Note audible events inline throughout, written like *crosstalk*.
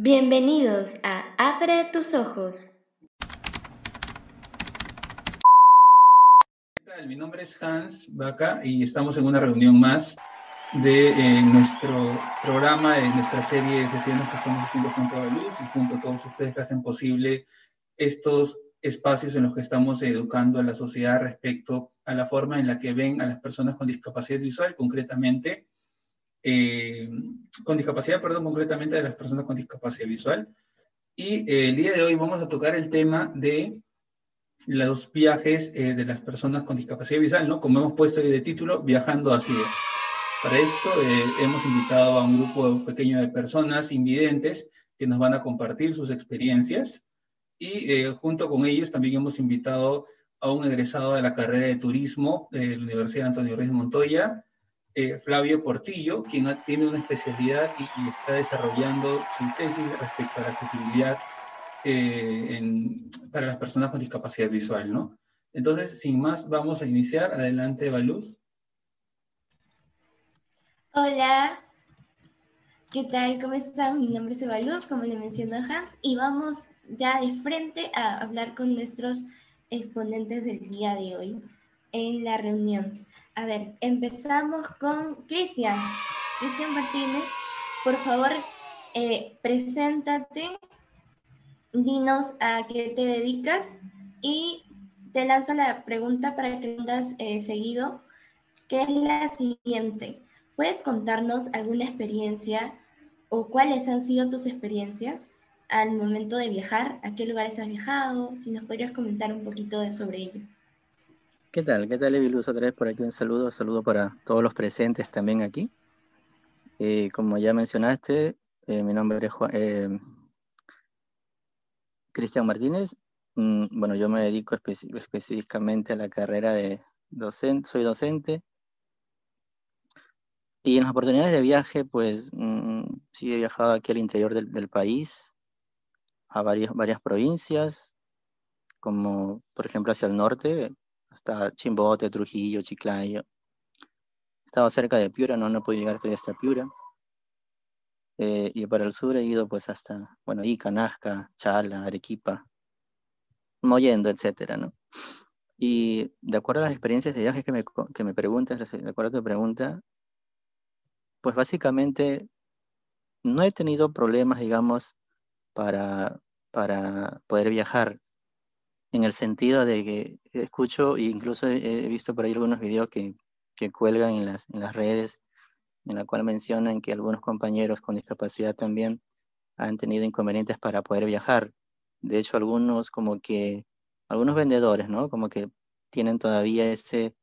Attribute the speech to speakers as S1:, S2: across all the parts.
S1: Bienvenidos a Abre tus ojos.
S2: ¿Qué tal? Mi nombre es Hans Baca y estamos en una reunión más de eh, nuestro programa, de nuestra serie de sesiones que estamos haciendo junto a Luz y junto a todos ustedes que hacen posible estos espacios en los que estamos educando a la sociedad respecto a la forma en la que ven a las personas con discapacidad visual, concretamente eh, con discapacidad, perdón, concretamente de las personas con discapacidad visual. Y eh, el día de hoy vamos a tocar el tema de los viajes eh, de las personas con discapacidad visual, ¿no? Como hemos puesto de título, Viajando así. Para esto hemos invitado a un grupo pequeño de personas invidentes que nos van a compartir sus experiencias y junto con ellos también hemos invitado a un egresado de la carrera de turismo de la Universidad Antonio Ruiz Montoya, eh, Flavio Portillo, quien tiene una especialidad y, está desarrollando su tesis respecto a la accesibilidad eh, para las personas con discapacidad visual, ¿no? Entonces, sin más, vamos a iniciar. Adelante, Baluz.
S3: Hola, ¿qué tal? ¿Cómo están? Mi nombre es Eva como le mencionó Hans, y vamos ya de frente a hablar con nuestros exponentes del día de hoy en la reunión. A ver, empezamos con Cristian. Cristian Martínez, por favor, eh, preséntate, dinos a qué te dedicas y te lanzo la pregunta para que tengas eh, seguido, que es la siguiente. ¿Puedes contarnos alguna experiencia o cuáles han sido tus experiencias al momento de viajar? ¿A qué lugares has viajado? Si nos podrías comentar un poquito de sobre ello.
S4: ¿Qué tal? ¿Qué tal, Evi Luz? Otra vez por aquí un saludo, un saludo para todos los presentes también aquí. Eh, como ya mencionaste, eh, mi nombre es eh, Cristian Martínez. Mm, bueno, yo me dedico específicamente a la carrera de docente, soy docente. Y en las oportunidades de viaje, pues mm, sí he viajado aquí al interior del, país, a varias, varias provincias, como por ejemplo hacia el norte, hasta Chimbote, Trujillo, Chiclayo. Estaba cerca de Piura, no, no pude llegar hasta Piura. Eh, y para el sur he ido pues hasta, bueno, Ica, Nazca, Chala, Arequipa, Moyendo, etcétera, ¿no? Y de acuerdo a las experiencias de viajes que me, que me preguntas, de acuerdo a tu pregunta, pues básicamente no he tenido problemas, digamos, para, para poder viajar en el sentido de que escucho e incluso he visto por ahí algunos videos que, que cuelgan en las, en las redes, en la cual mencionan que algunos compañeros con discapacidad también han tenido inconvenientes para poder viajar. De hecho, algunos como que, algunos vendedores, ¿no? Como que tienen todavía ese,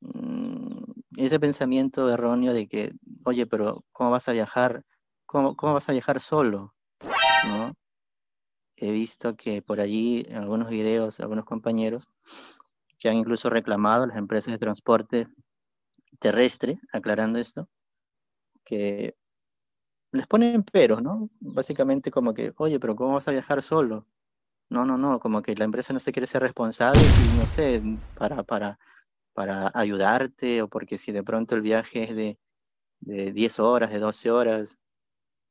S4: mm, ese pensamiento erróneo de que, oye, pero ¿cómo vas a viajar? ¿Cómo, cómo vas a viajar solo? ¿No? He visto que por allí en algunos videos, algunos compañeros que han incluso reclamado a las empresas de transporte terrestre, aclarando esto, que les ponen peros, ¿no? Básicamente como que, oye, pero ¿cómo vas a viajar solo? No, no, no, como que la empresa no se quiere ser responsable y no sé, para, para, para ayudarte o porque si de pronto el viaje es de, de 10 horas, de 12 horas,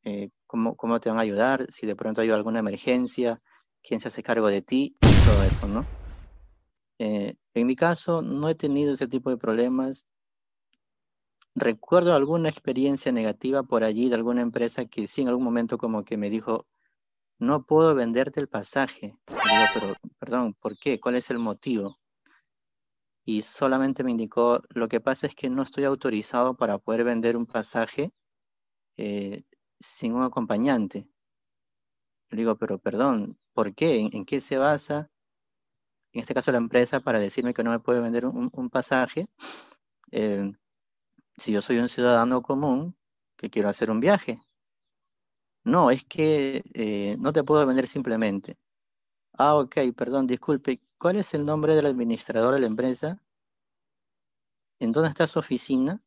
S4: eh, cómo, cómo te van a ayudar, si de pronto hay alguna emergencia, quién se hace cargo de ti, todo eso, ¿no? Eh, en mi caso, no he tenido ese tipo de problemas. Recuerdo alguna experiencia negativa por allí de alguna empresa que sí en algún momento como que me dijo, no puedo venderte el pasaje. Digo, pero, perdón, ¿por qué? ¿Cuál es el motivo? Y solamente me indicó, lo que pasa es que no estoy autorizado para poder vender un pasaje eh, sin un acompañante. Le digo, pero perdón, ¿por qué? ¿En, qué se basa? En este caso la empresa para decirme que no me puede vender un, pasaje. Eh, si yo soy un ciudadano común que quiero hacer un viaje. No, es que eh, no te puedo vender simplemente. Ah, ok, perdón, disculpe. ¿Cuál es el nombre del administrador de la empresa? ¿En dónde está su oficina?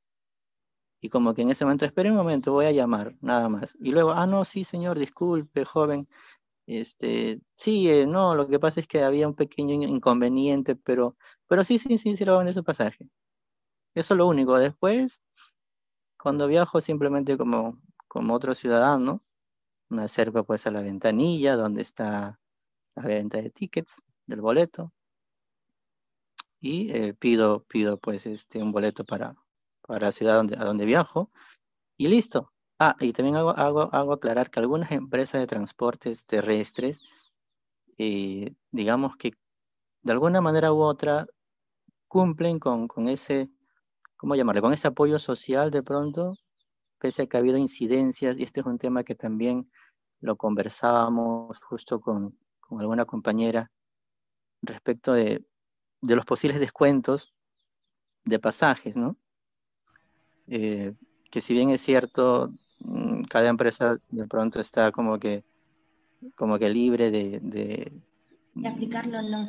S4: Y como que en ese momento, espere un momento, voy a llamar, nada más. Y luego, ah, no, sí, señor, disculpe, joven. Este, sí, eh, no, lo que pasa es que había un pequeño inconveniente, pero, pero sí, sí, sí, sí, lo va a su pasaje. Eso es lo único. Después, cuando viajo simplemente como, como otro ciudadano, me acerco pues a la ventanilla donde está la venta de tickets del boleto y eh, pido, pido pues este, un boleto para, para la ciudad donde, a donde viajo y listo. Ah, y también hago, hago, hago aclarar que algunas empresas de transportes terrestres, eh, digamos que de alguna manera u otra cumplen con, con ese, ¿cómo llamarle? Con ese apoyo social de pronto, pese a que ha habido incidencias, y este es un tema que también lo conversábamos justo con, con alguna compañera respecto de, de, los posibles descuentos de pasajes, ¿no? Eh, que si bien es cierto, mm, cada empresa de pronto está como que, como que libre de,
S3: de, de aplicarlo no.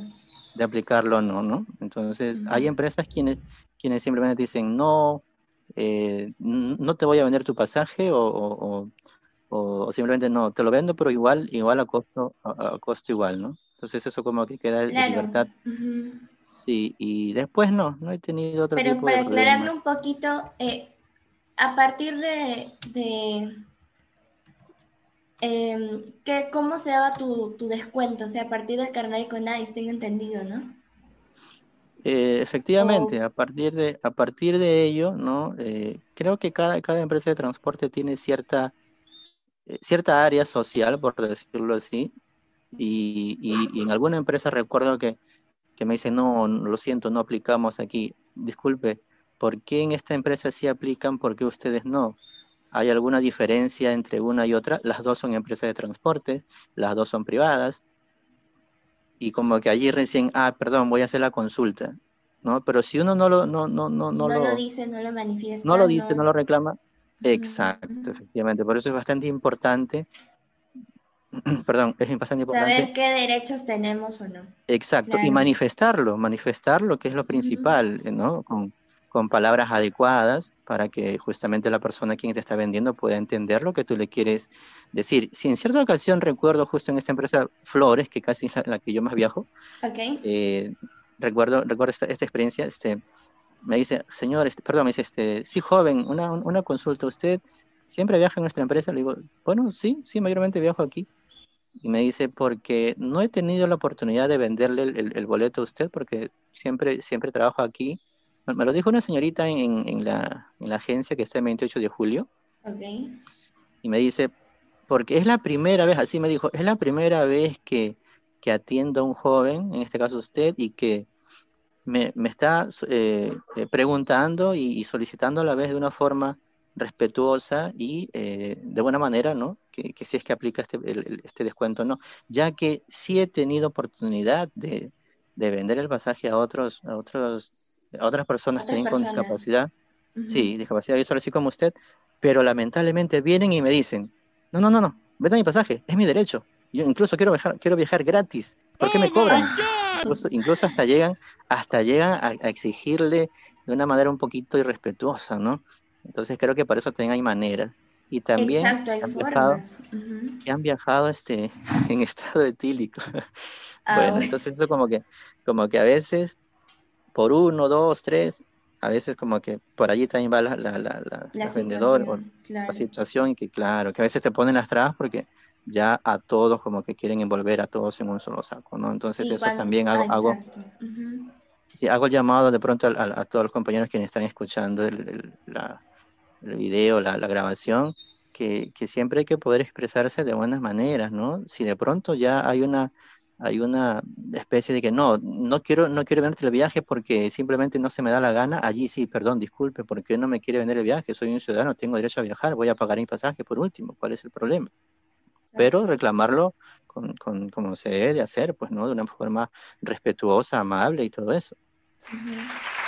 S4: De aplicarlo no, ¿no? Entonces, hay empresas quienes, quienes simplemente dicen, no, eh, no te voy a vender tu pasaje o, o, simplemente no, te lo vendo, pero igual, igual a costo, a, costo igual, ¿no? Entonces eso como que queda en libertad. Sí, y después no, no he tenido otro
S3: Pero para aclararlo un poquito, eh, a partir de, de em, ¿cómo se daba tu, tu, descuento? O sea, a partir del carnet con nadie, tengo entendido, ¿no?
S4: Eh, efectivamente, a, partir de, a partir de ello, ¿no? Eh, creo que cada, cada empresa de transporte tiene cierta, eh, cierta área social, por decirlo así, y, y, en alguna empresa recuerdo que, que me dicen, no, lo siento, no aplicamos aquí. Disculpe, ¿por qué en esta empresa sí aplican, por qué ustedes no? ¿Hay alguna diferencia entre una y otra? Las dos son empresas de transporte, las dos son privadas, y como que allí recién, ah, perdón, voy a hacer la consulta, ¿no? Pero si uno no lo, no, no, no,
S3: no, lo, dice, no lo manifiesta.
S4: No lo dice, no, lo reclama. Exacto, efectivamente. Por eso es bastante importante, *clears throat* perdón, es bastante importante.
S3: Saber qué derechos tenemos o no.
S4: Exacto, y manifestarlo, manifestarlo, que es lo principal, ¿no? Con, con palabras adecuadas para que justamente la persona quien te está vendiendo pueda entender lo que tú le quieres decir. Si en cierta ocasión recuerdo justo en esta empresa Flores, que casi es la, que yo más viajo,
S3: okay.
S4: eh, recuerdo, recuerdo esta, esta, experiencia, este, me dice, señor, este, perdón, me dice, este, sí, joven, una, una consulta, ¿usted siempre viaja en nuestra empresa? Le digo, bueno, sí, sí, mayormente viajo aquí. Y me dice, porque no he tenido la oportunidad de venderle el, el boleto a usted, porque siempre, siempre trabajo aquí me lo dijo una señorita en, en, la, en, la, agencia que está el 28 de julio.
S3: Okay.
S4: Y me dice, porque es la primera vez, así me dijo, es la primera vez que, que atiendo a un joven, en este caso usted, y que me, me está eh, eh, preguntando y, y, solicitando a la vez de una forma respetuosa y eh, de buena manera, ¿no? Que, que, si es que aplica este, el, este descuento no, ya que sí he tenido oportunidad de, de vender el pasaje a otros, a otros otras personas con discapacidad, sí, discapacidad visual así como usted, pero lamentablemente vienen y me dicen, no, no, no, no, vete mi pasaje, es mi derecho. Yo incluso quiero viajar, quiero viajar gratis. ¿Por qué me cobran? Incluso, incluso hasta llegan, hasta llegan a, a, exigirle de una manera un poquito irrespetuosa, ¿no? Entonces creo que por eso también hay maneras. Y también
S3: Exacto, hay
S4: han,
S3: formas.
S4: viajado, uh -huh. han viajado este, *laughs* en estado etílico.
S3: Ah,
S4: bueno,
S3: bueno.
S4: entonces eso como que, como que a veces por uno, dos, tres, a veces como que por allí también va la, la, la, la,
S3: La
S4: vendedor o
S3: claro.
S4: la situación y que claro, que a veces te ponen las trabas porque ya a todos como que quieren envolver a todos en un solo saco, ¿no? Entonces
S3: Y
S4: eso también hago, hago, sí, hago llamado de pronto a, a- a todos los compañeros quienes están escuchando el, el- la, el video, la, la grabación, que, que siempre hay que poder expresarse de buenas maneras, ¿no? Si de pronto ya hay una, hay una especie de que no, no quiero, no quiero venderte el viaje porque simplemente no se me da la gana, allí sí, perdón, disculpe, ¿por qué no me quiere vender el viaje? Soy un ciudadano, tengo derecho a viajar, voy a pagar mi pasaje por último, ¿cuál es el problema? Pero reclamarlo con, con, como se debe de hacer, pues, ¿no? De una forma respetuosa, amable y todo eso.
S3: Ujú,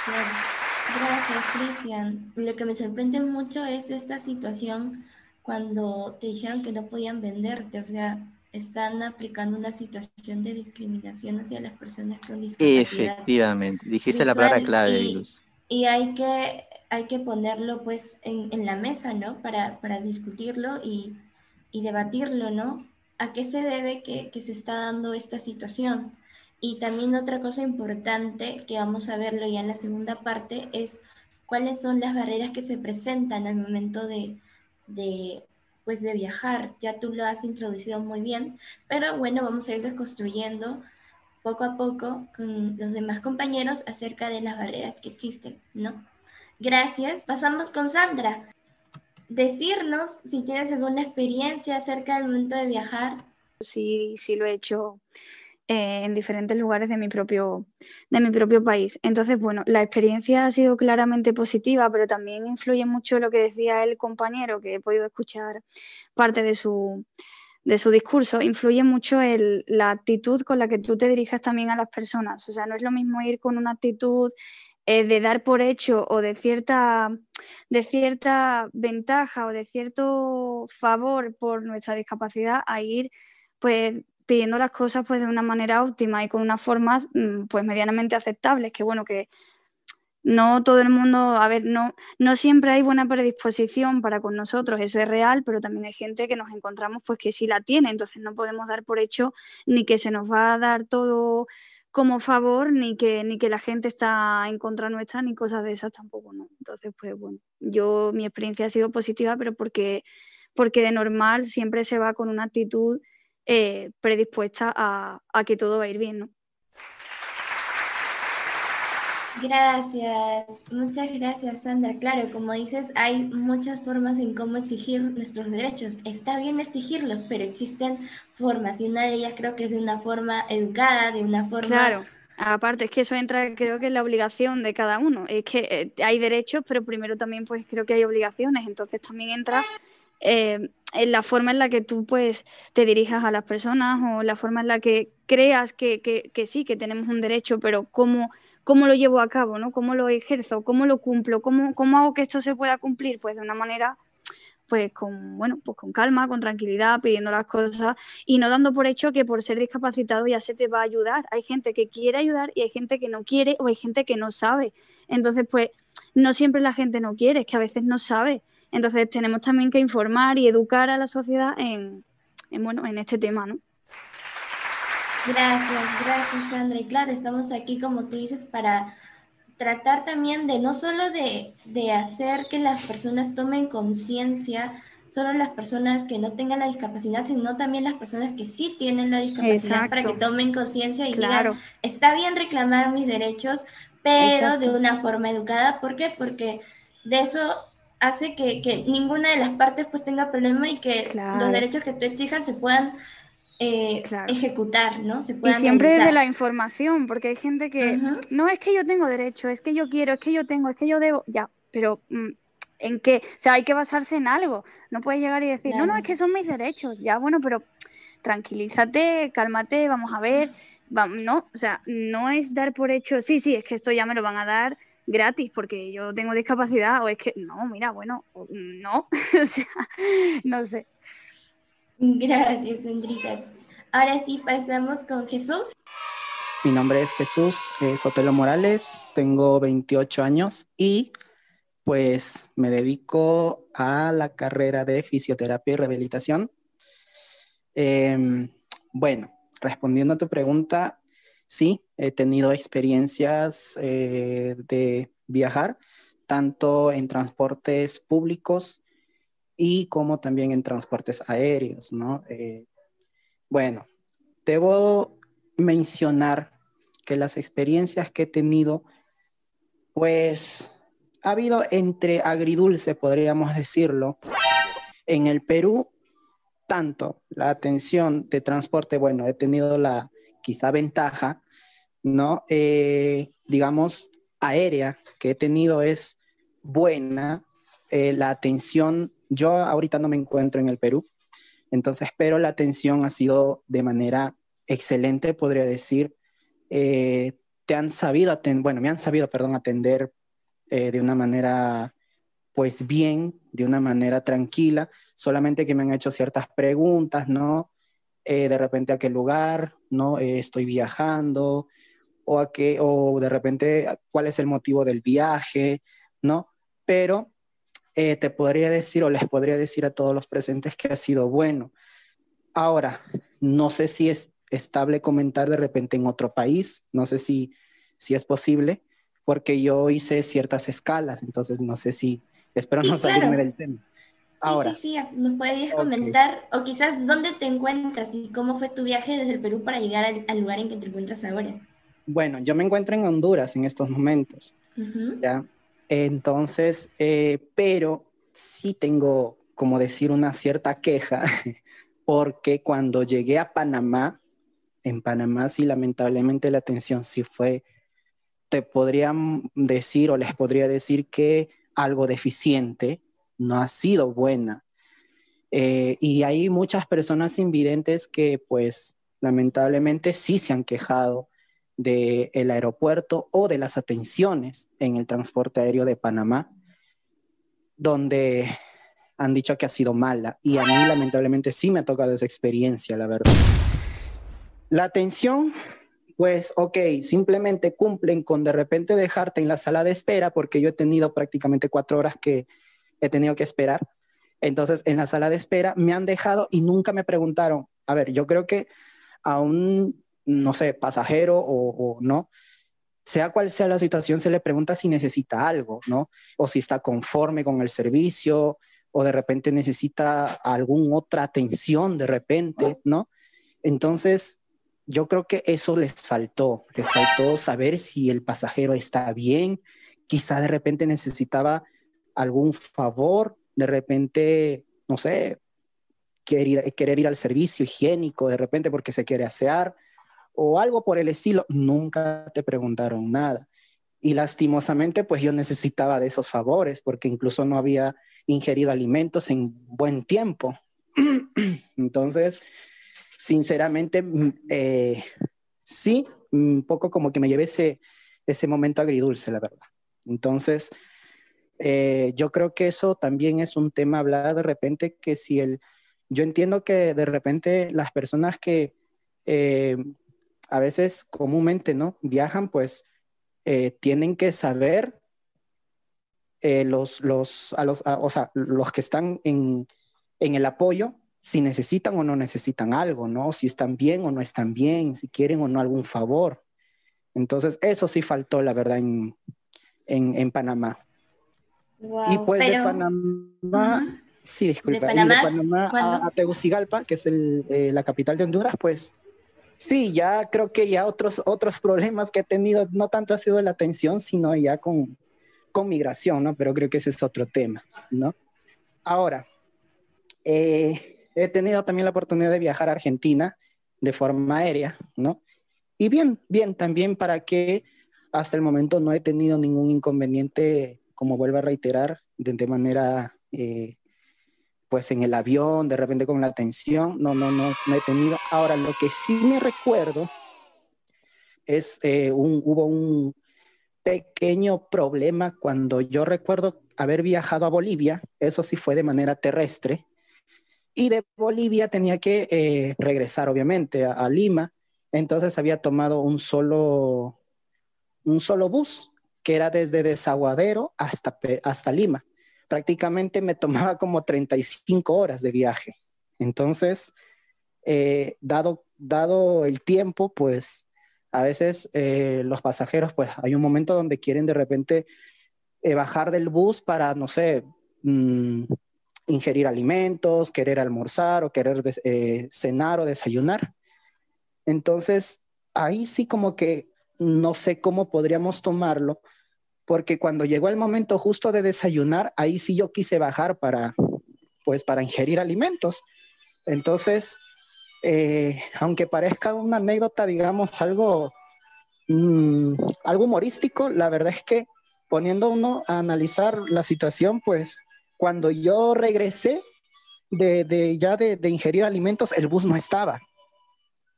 S3: claro. Gracias, Cristian. Lo que me sorprende mucho es esta situación cuando te dijeron que no podían venderte, o sea, están aplicando una situación de discriminación hacia las personas con discapacidad.
S4: Efectivamente, dijiste la palabra clave,
S3: y-
S4: Luz.
S3: Y hay que, hay que ponerlo pues en, en la mesa, ¿no? Para, para discutirlo y, y debatirlo, ¿no? ¿A qué se debe que, que se está dando esta situación? Y también otra cosa importante que vamos a verlo ya en la segunda parte es cuáles son las barreras que se presentan al momento de, de pues de viajar. Ya tú lo has introducido muy bien, pero bueno, vamos a ir desconstruyendo poco a poco con los demás compañeros acerca de las barreras que existen, ¿no? Gracias. Pasamos con Sandra. Decirnos si tienes alguna experiencia acerca del momento de viajar.
S5: Sí, sí lo he hecho eh, en diferentes lugares de mi, propio, de mi propio país. Entonces, bueno, la experiencia ha sido claramente positiva, pero también influye mucho lo que decía el compañero, que he podido escuchar parte de su, de su discurso, influye mucho la actitud con la que tú te dirijas también a las personas. O sea, no es lo mismo ir con una actitud eh, de dar por hecho o de cierta, de cierta ventaja o de cierto favor por nuestra discapacidad a ir pues pidiendo las cosas pues de una manera óptima y con unas formas mm, pues medianamente aceptables, que bueno, que no todo el mundo, a ver, no, no siempre hay buena predisposición para con nosotros, eso es real, pero también hay gente que nos encontramos pues que sí la tiene, entonces no podemos dar por hecho ni que se nos va a dar todo como favor, ni que, ni que la gente está en contra nuestra, ni cosas de esas tampoco, ¿no? Entonces, pues bueno, yo, mi experiencia ha sido positiva, pero porque, porque de normal siempre se va con una actitud eh, predispuesta a, a que todo va a ir bien, ¿no?
S3: Gracias, muchas gracias Sandra. Claro, como dices, hay muchas formas en cómo exigir nuestros derechos. Está bien exigirlos, pero existen formas y una de ellas creo que es de una forma educada, de una forma...
S5: Claro, aparte es que eso entra creo que en la obligación de cada uno. Es que eh, hay derechos, pero primero también pues creo que hay obligaciones, entonces también entra eh, en la forma en la que tú pues te dirijas a las personas o la forma en la que creas que, que, sí, que tenemos un derecho, pero cómo, cómo lo llevo a cabo, ¿no? ¿Cómo lo ejerzo? ¿Cómo lo cumplo? ¿Cómo, ¿Cómo hago que esto se pueda cumplir? Pues de una manera pues con, bueno, pues con calma, con tranquilidad, pidiendo las cosas y no dando por hecho que por ser discapacitado ya se te va a ayudar. Hay gente que quiere ayudar y hay gente que no quiere o hay gente que no sabe. Entonces, pues no siempre la gente no quiere, es que a veces no sabe. Entonces tenemos también que informar y educar a la sociedad en, bueno, en este tema, ¿no?
S3: Gracias, gracias Sandra. Y claro, estamos aquí, como tú dices, para tratar también de no solo de, de hacer que las personas tomen conciencia, solo las personas que no tengan la discapacidad, sino también las personas que sí tienen la discapacidad para que tomen conciencia y claro. digan, está bien reclamar mis derechos, pero de una forma educada. ¿Por qué? Porque de eso hace que, que, ninguna de las partes pues tenga problema y que los derechos que te exijan se puedan eh, ejecutar, ¿no? Se
S5: y siempre desde la información, porque hay gente que no es que yo tengo derecho, es que yo quiero, es que yo tengo, es que yo debo, ya, pero mm, ¿en qué? O sea, hay que basarse en algo. No puedes llegar y decir, no, no, es que son mis derechos, ya, bueno, pero tranquilízate, cálmate, vamos a ver, no, o sea, no es dar por hecho, sí, sí, es que esto ya me lo van a dar gratis porque yo tengo discapacidad o es que no, mira, bueno, no, *laughs* o sea, no sé.
S3: Gracias, Sandrita. Ahora sí, pasamos con Jesús.
S6: Mi nombre es Jesús eh, Sotelo Morales, tengo 28 años y pues me dedico a la carrera de fisioterapia y rehabilitación. Em, bueno, respondiendo a tu pregunta, sí, he tenido experiencias eh, de viajar, tanto en transportes públicos y como también en transportes aéreos, ¿no? Eh, bueno, debo mencionar que las experiencias que he tenido, pues ha habido entre agridulce, podríamos decirlo. En el Perú, tanto la atención de transporte, bueno, he tenido la quizá ventaja, ¿no? Eh, digamos, aérea que he tenido es buena. Eh, la atención, yo ahorita no me encuentro en el Perú, entonces, pero la atención ha sido de manera excelente, podría decir. Eh, te han sabido, atender, bueno, me han sabido, perdón, atender de una manera, pues bien, de una manera tranquila, solamente que me han hecho ciertas preguntas, ¿no? de repente a qué lugar, ¿no? Eh, estoy viajando, o, a qué, o de repente cuál es el motivo del viaje, ¿no? Pero eh, te podría decir o les podría decir a todos los presentes que ha sido bueno. Ahora, no sé si es estable comentar de repente en otro país, no sé si, si es posible, porque yo hice ciertas escalas, entonces no sé si, espero no salirme del tema.
S3: Sí, sí, sí, nos podrías comentar, o quizás dónde te encuentras y cómo fue tu viaje desde el Perú para llegar al, lugar en que te encuentras ahora.
S6: Bueno, yo me encuentro en Honduras en estos momentos, ¿ya? Entonces, eh, pero sí tengo, como decir, una cierta queja, *laughs* porque cuando llegué a Panamá, en Panamá sí, lamentablemente la atención sí fue, te podrían decir o les podría decir que algo deficiente, no ha sido buena. Eh, y hay muchas personas invidentes que pues lamentablemente sí se han quejado del aeropuerto o de las atenciones en el transporte aéreo de Panamá, donde han dicho que ha sido mala. Y a mí lamentablemente sí me ha tocado esa experiencia, la verdad. La atención, pues ok, simplemente cumplen con de repente dejarte en la sala de espera, porque yo he tenido prácticamente cuatro horas que he tenido que esperar. Entonces, en la sala de espera me han dejado y nunca me preguntaron, a ver, yo creo que a un, no sé, pasajero o, no, sea cual sea la situación, se le pregunta si necesita algo, ¿no? O si está conforme con el servicio, o de repente necesita alguna otra atención de repente, ¿no? Entonces, yo creo que eso les faltó, les faltó saber si el pasajero está bien, quizá de repente necesitaba algún favor, de repente, no sé, querer, querer ir al servicio higiénico, de repente porque se quiere asear o algo por el estilo, nunca te preguntaron nada. Y lastimosamente, pues yo necesitaba de esos favores porque incluso no había ingerido alimentos en buen tiempo. *clears throat* Entonces, sinceramente, mm, eh, sí, un poco como que me llevé ese, ese momento agridulce, la verdad. Entonces, eh, yo creo que eso también es un tema hablar de repente que si el, yo entiendo que de repente las personas que eh, a veces comúnmente, ¿no? Viajan, pues eh, tienen que saber los, los, a los, o sea, los que están en, en el apoyo, si necesitan o no necesitan algo, ¿no? Si están bien o no están bien, si quieren o no algún favor. Entonces, eso sí faltó, la verdad, en, en, en Panamá y pues de Panamá, sí, disculpa, de Panamá, a, Tegucigalpa, que es eh, la capital de Honduras, pues sí, ya creo que ya otros, otros problemas que he tenido, no tanto ha sido la atención, sino ya con, con migración, ¿no? Pero creo que ese es otro tema, ¿no? Ahora, eh, he tenido también la oportunidad de viajar a Argentina de forma aérea, ¿no? Y bien, bien, también para que hasta el momento no he tenido ningún inconveniente como vuelvo a reiterar, de, manera, eh, pues en el avión, de repente con la atención, no, no, no, no he tenido. Ahora, lo que sí me recuerdo es, eh, un, hubo un pequeño problema cuando yo recuerdo haber viajado a Bolivia, eso sí fue de manera terrestre, y de Bolivia tenía que eh, regresar, obviamente, a, a, Lima. Entonces había tomado un solo, un solo bus que era desde Desaguadero hasta, hasta Lima. Prácticamente me tomaba como 35 horas de viaje. Entonces, eh, dado, dado el tiempo, pues a veces eh, los pasajeros, pues hay un momento donde quieren de repente eh, bajar del bus para, no sé, mm, ingerir alimentos, querer almorzar o querer cenar o desayunar. Entonces, ahí sí como que no sé cómo podríamos tomarlo, porque cuando llegó el momento justo de desayunar, ahí sí yo quise bajar para, pues, para ingerir alimentos. Entonces, eh, aunque parezca una anécdota, digamos, algo, mm, algo humorístico, la verdad es que poniendo uno a analizar la situación, pues cuando yo regresé de, ya de, de, ingerir alimentos, el bus no estaba.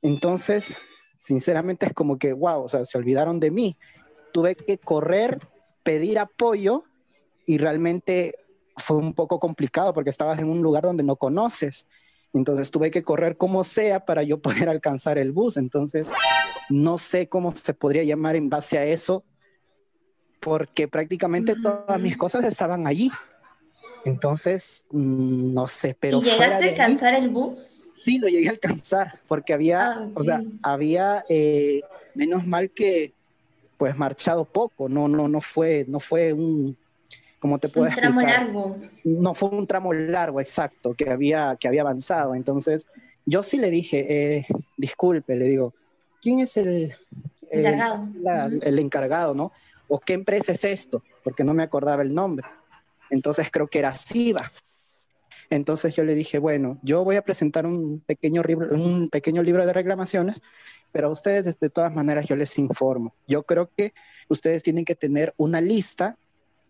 S6: Entonces, sinceramente es como que, wow, o sea, se olvidaron de mí. Tuve que correr, pedir apoyo y realmente fue un poco complicado porque estabas en un lugar donde no conoces. Entonces tuve que correr como sea para yo poder *laughs* alcanzar el bus. Entonces, no sé cómo se podría llamar en base a eso, porque prácticamente todas mis cosas estaban allí. Entonces, mm, no sé, pero...
S3: ¿Y llegaste a alcanzar el bus?
S6: Sí, lo llegué a alcanzar, porque había, ah, o sea, había, eh, menos mal que, pues, marchado poco, no, no, no fue, no fue un, ¿cómo te puedo
S3: Un tramo
S6: explicar?
S3: largo.
S6: No fue un tramo largo, exacto, que había, que había avanzado. Entonces, yo sí le dije, eh, disculpe, le digo, ¿quién es el, el-
S3: Encargado.
S6: el encargado, no? ¿O qué empresa es esto? Porque no me acordaba el nombre. Entonces creo que era SIVA. Entonces yo le dije, bueno, yo voy a presentar un pequeño, un pequeño libro de reclamaciones, pero a ustedes de todas maneras yo les informo. Yo creo que ustedes tienen que tener una lista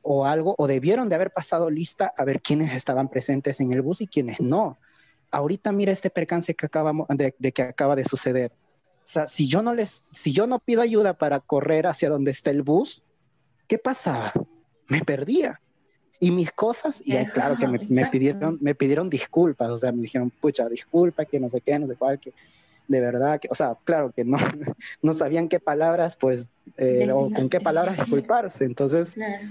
S6: o algo, o debieron de haber pasado lista a ver quiénes estaban presentes en el bus y quiénes no. Ahorita mira este percance que, acabamos, de, de que acaba de suceder. O sea, si yo no les, si yo no pido ayuda para correr hacia donde está el bus, ¿qué pasaba? Me perdía. Y mis cosas, y ahí, claro que me, *laughs* me pidieron, me pidieron disculpas, o sea, me dijeron, pucha, disculpa, que no sé qué, no sé cuál, que de verdad, que, o sea, claro que no, *laughs* no sabían qué palabras, pues, eh, o con qué palabras disculparse. Entonces, *laughs*
S3: Claro.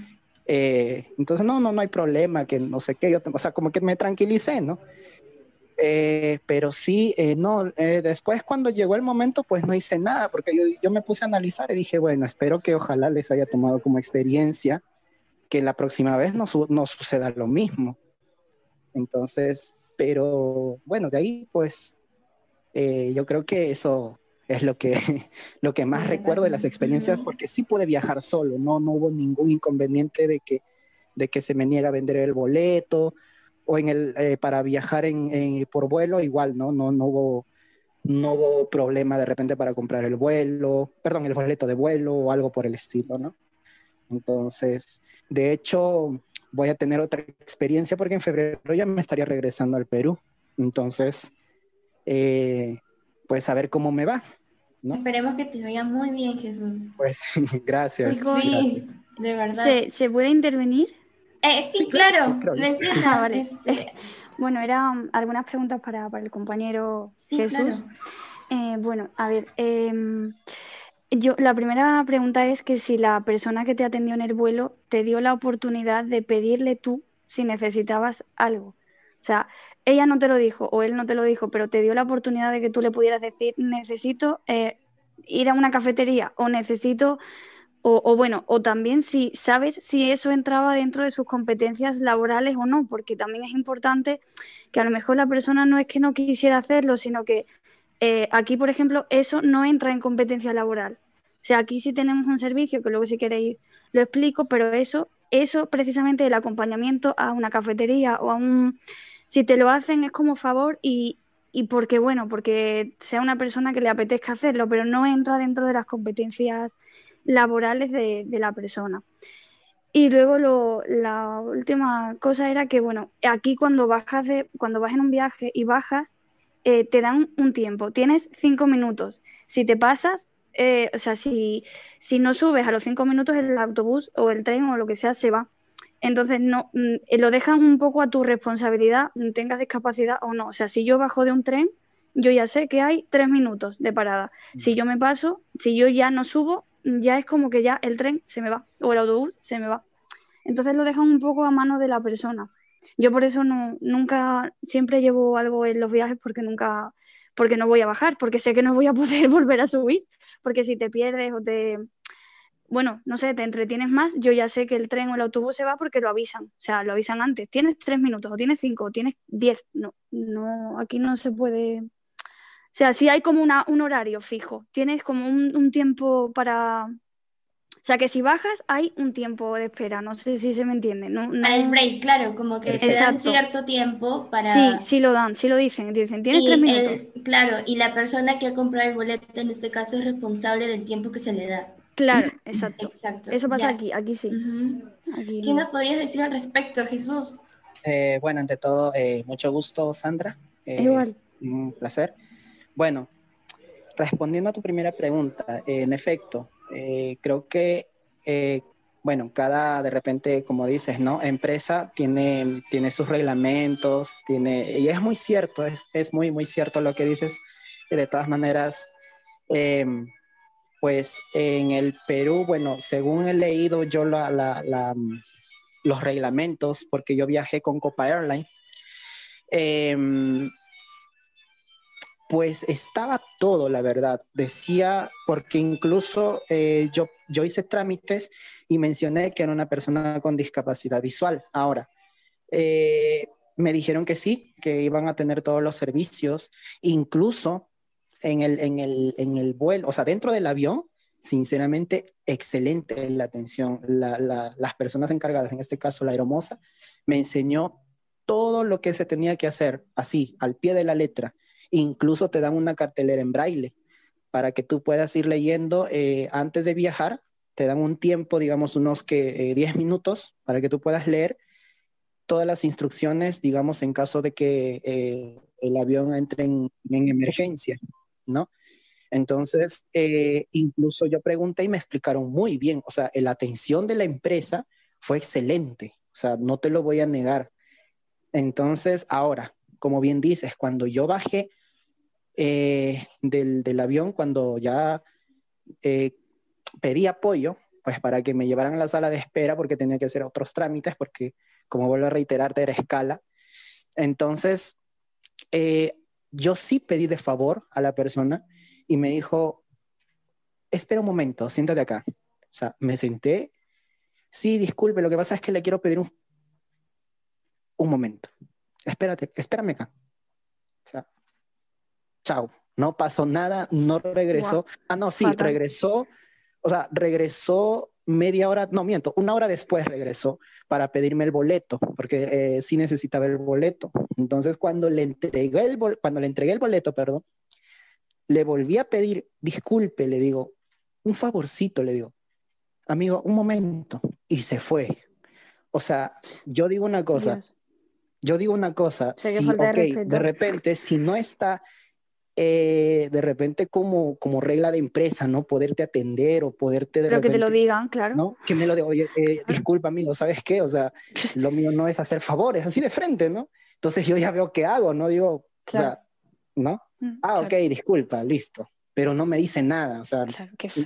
S6: eh, entonces, no, no, no hay problema, que no sé qué, yo, o sea, como que me tranquilicé, ¿no? Eh, pero sí, eh, no, eh, después cuando llegó el momento, pues no hice nada, porque yo, yo me puse a analizar y dije, bueno, espero que ojalá les haya tomado como experiencia, que la próxima vez no, su- no suceda lo mismo. Entonces, pero bueno, de ahí pues eh, yo creo que eso es lo que, *laughs* lo que más recuerdo de las experiencias, porque sí pude viajar solo, no, no hubo ningún inconveniente de que, de que se me niega a vender el boleto o en el, eh, para viajar en, en- por vuelo, igual, ¿no? No, no, hubo, no hubo problema de repente para comprar el vuelo, perdón, el boleto de vuelo o algo por el estilo, ¿no? Entonces, de hecho, voy a tener otra experiencia porque en febrero ya me estaría regresando al Perú. Entonces, eh, pues a ver cómo me va, ¿no?
S3: Esperemos que te vaya muy bien, Jesús.
S6: Pues *laughs* gracias.
S3: Sí,
S6: gracias.
S3: de verdad.
S5: ¿Se, ¿Se puede intervenir?
S3: Eh, sí,
S6: Sí, claro,
S3: claro,
S6: claro.
S3: menciona.
S5: Ah, vale.
S3: este, *laughs*
S5: Bueno, eran algunas preguntas para, para el compañero
S3: sí,
S5: Jesús.
S3: claro.
S5: Eh, bueno, a ver, em, yo, la primera pregunta es que si la persona que te atendió en el vuelo te dio la oportunidad de pedirle tú si necesitabas algo. O sea, ella no te lo dijo o él no te lo dijo, pero te dio la oportunidad de que tú le pudieras decir, necesito eh, ir a una cafetería o necesito, o, o bueno, o también si sabes si eso entraba dentro de sus competencias laborales o no, porque también es importante que a lo mejor la persona no es que no quisiera hacerlo, sino que eh, aquí, por ejemplo, eso no entra en competencia laboral. O sea, aquí sí tenemos un servicio que luego si queréis lo explico, pero eso, eso precisamente el acompañamiento a una cafetería o a un... Si te lo hacen es como favor y, y porque, bueno, porque sea una persona que le apetezca hacerlo, pero no entra dentro de las competencias laborales de, de la persona. Y luego lo- la última cosa era que, bueno, aquí cuando bajas de, cuando vas en un viaje y bajas, eh, te dan un tiempo, tienes cinco minutos. Si te pasas, eh, o sea, si, si no subes a los cinco minutos, el autobús o el tren o lo que sea se va. Entonces, no, mm, lo dejan un poco a tu responsabilidad, tengas discapacidad o no. O sea, si yo bajo de un tren, yo ya sé que hay tres minutos de parada. Si yo me paso, si yo ya no subo, ya es como que ya el tren se me va o el autobús se me va. Entonces lo dejan un poco a mano de la persona. Yo por eso no, nunca, siempre llevo algo en los viajes porque nunca, porque no voy a bajar, porque sé que no voy a *laughs* poder volver a subir, porque si te pierdes o te, bueno, no sé, te entretienes más, yo ya sé que el tren o el autobús se va porque lo avisan, o sea, lo avisan antes, tienes tres minutos o tienes cinco o tienes diez, no, no, aquí no se puede, o sea, sí hay como una, un horario fijo, tienes como un, un tiempo para, o sea, que si bajas hay un tiempo de espera, no sé si se me entiende, no, no-
S3: Para el break, claro, como que te dan cierto tiempo para...
S5: Sí, sí lo dan, sí lo dicen, dicen, tienes
S3: Y
S5: tres minutos.
S3: el- claro, y la persona que ha comprado el boleto en este caso es responsable del tiempo que se le da.
S5: Claro, exacto.
S3: Exacto.
S5: Eso pasa
S3: ya.
S5: aquí, aquí sí. Aquí
S3: ¿Qué
S5: no.
S3: nos podrías decir al respecto, Jesús?
S6: Eh, bueno, ante todo, eh, mucho gusto, Sandra. Eh,
S5: Igual.
S6: Un placer. Bueno, respondiendo a tu primera pregunta, eh, en efecto, eh, creo que, eh, bueno, cada, de repente, como dices, ¿no? Empresa tiene, tiene sus reglamentos, tiene, y es muy cierto, es, es muy, muy cierto lo que dices. de todas maneras, eh, pues en el Perú, bueno, según he leído yo los reglamentos, porque yo viajé con Copa Airline, em, Pues estaba todo, la verdad. Decía, porque incluso eh, yo, yo hice trámites y mencioné que era una persona con discapacidad visual. Ahora, eh, me dijeron que sí, que iban a tener todos los servicios, incluso en el, en el, en el vuelo, o sea, dentro del avión, sinceramente, excelente la atención. las personas encargadas, en este caso la aeromoza, me enseñó todo lo que se tenía que hacer, así, al pie de la letra. Incluso te dan una cartelera en braille para que tú puedas ir leyendo eh, antes de viajar. Te dan un tiempo, digamos, unos que 10 eh, minutos para que tú puedas leer todas las instrucciones, digamos, en caso de que eh, el avión entre en, emergencia, ¿no? Entonces, incluso yo pregunté y me explicaron muy bien, o sea, la atención de la empresa fue excelente, o sea, no te lo voy a negar. Entonces, ahora, como bien dices, cuando yo bajé eh, del, avión cuando ya eh, pedí apoyo, pues para que me llevaran a la sala de espera porque tenía que hacer otros trámites, porque como vuelvo a reiterarte, era escala. Entonces, eh, yo sí pedí de favor a la persona y me dijo, espera un momento, siéntate acá. O sea, me senté. Sí, disculpe, lo que pasa es que le quiero pedir un, un momento. Espérate, espérame acá. O sea, chao, no pasó nada, no regresó. Ah, no, sí, regresó, o sea, regresó media hora, no miento, una hora después regresó para pedirme el boleto, porque eh, sí necesitaba el boleto. Entonces, cuando le entregué el, cuando le entregué el boleto, perdón, le volví a pedir, disculpe, le digo, un favorcito, le digo, amigo, un momento, y se fue. O sea, yo digo una cosa, yo digo una cosa, si, de repente, si no está eh, de repente como, como regla de empresa, ¿no? Poderte atender o poderte... De
S5: Pero que te lo digan, claro.
S6: ¿no? Que me lo digan, oye, eh, disculpa amigo, ¿sabes qué? O sea, *laughs* lo mío no es hacer favores, así de frente, ¿no? Entonces yo ya veo qué hago, ¿no? Digo, o sea, ¿no? Mm, ah, ok, disculpa, listo. Pero no me dice nada, o sea,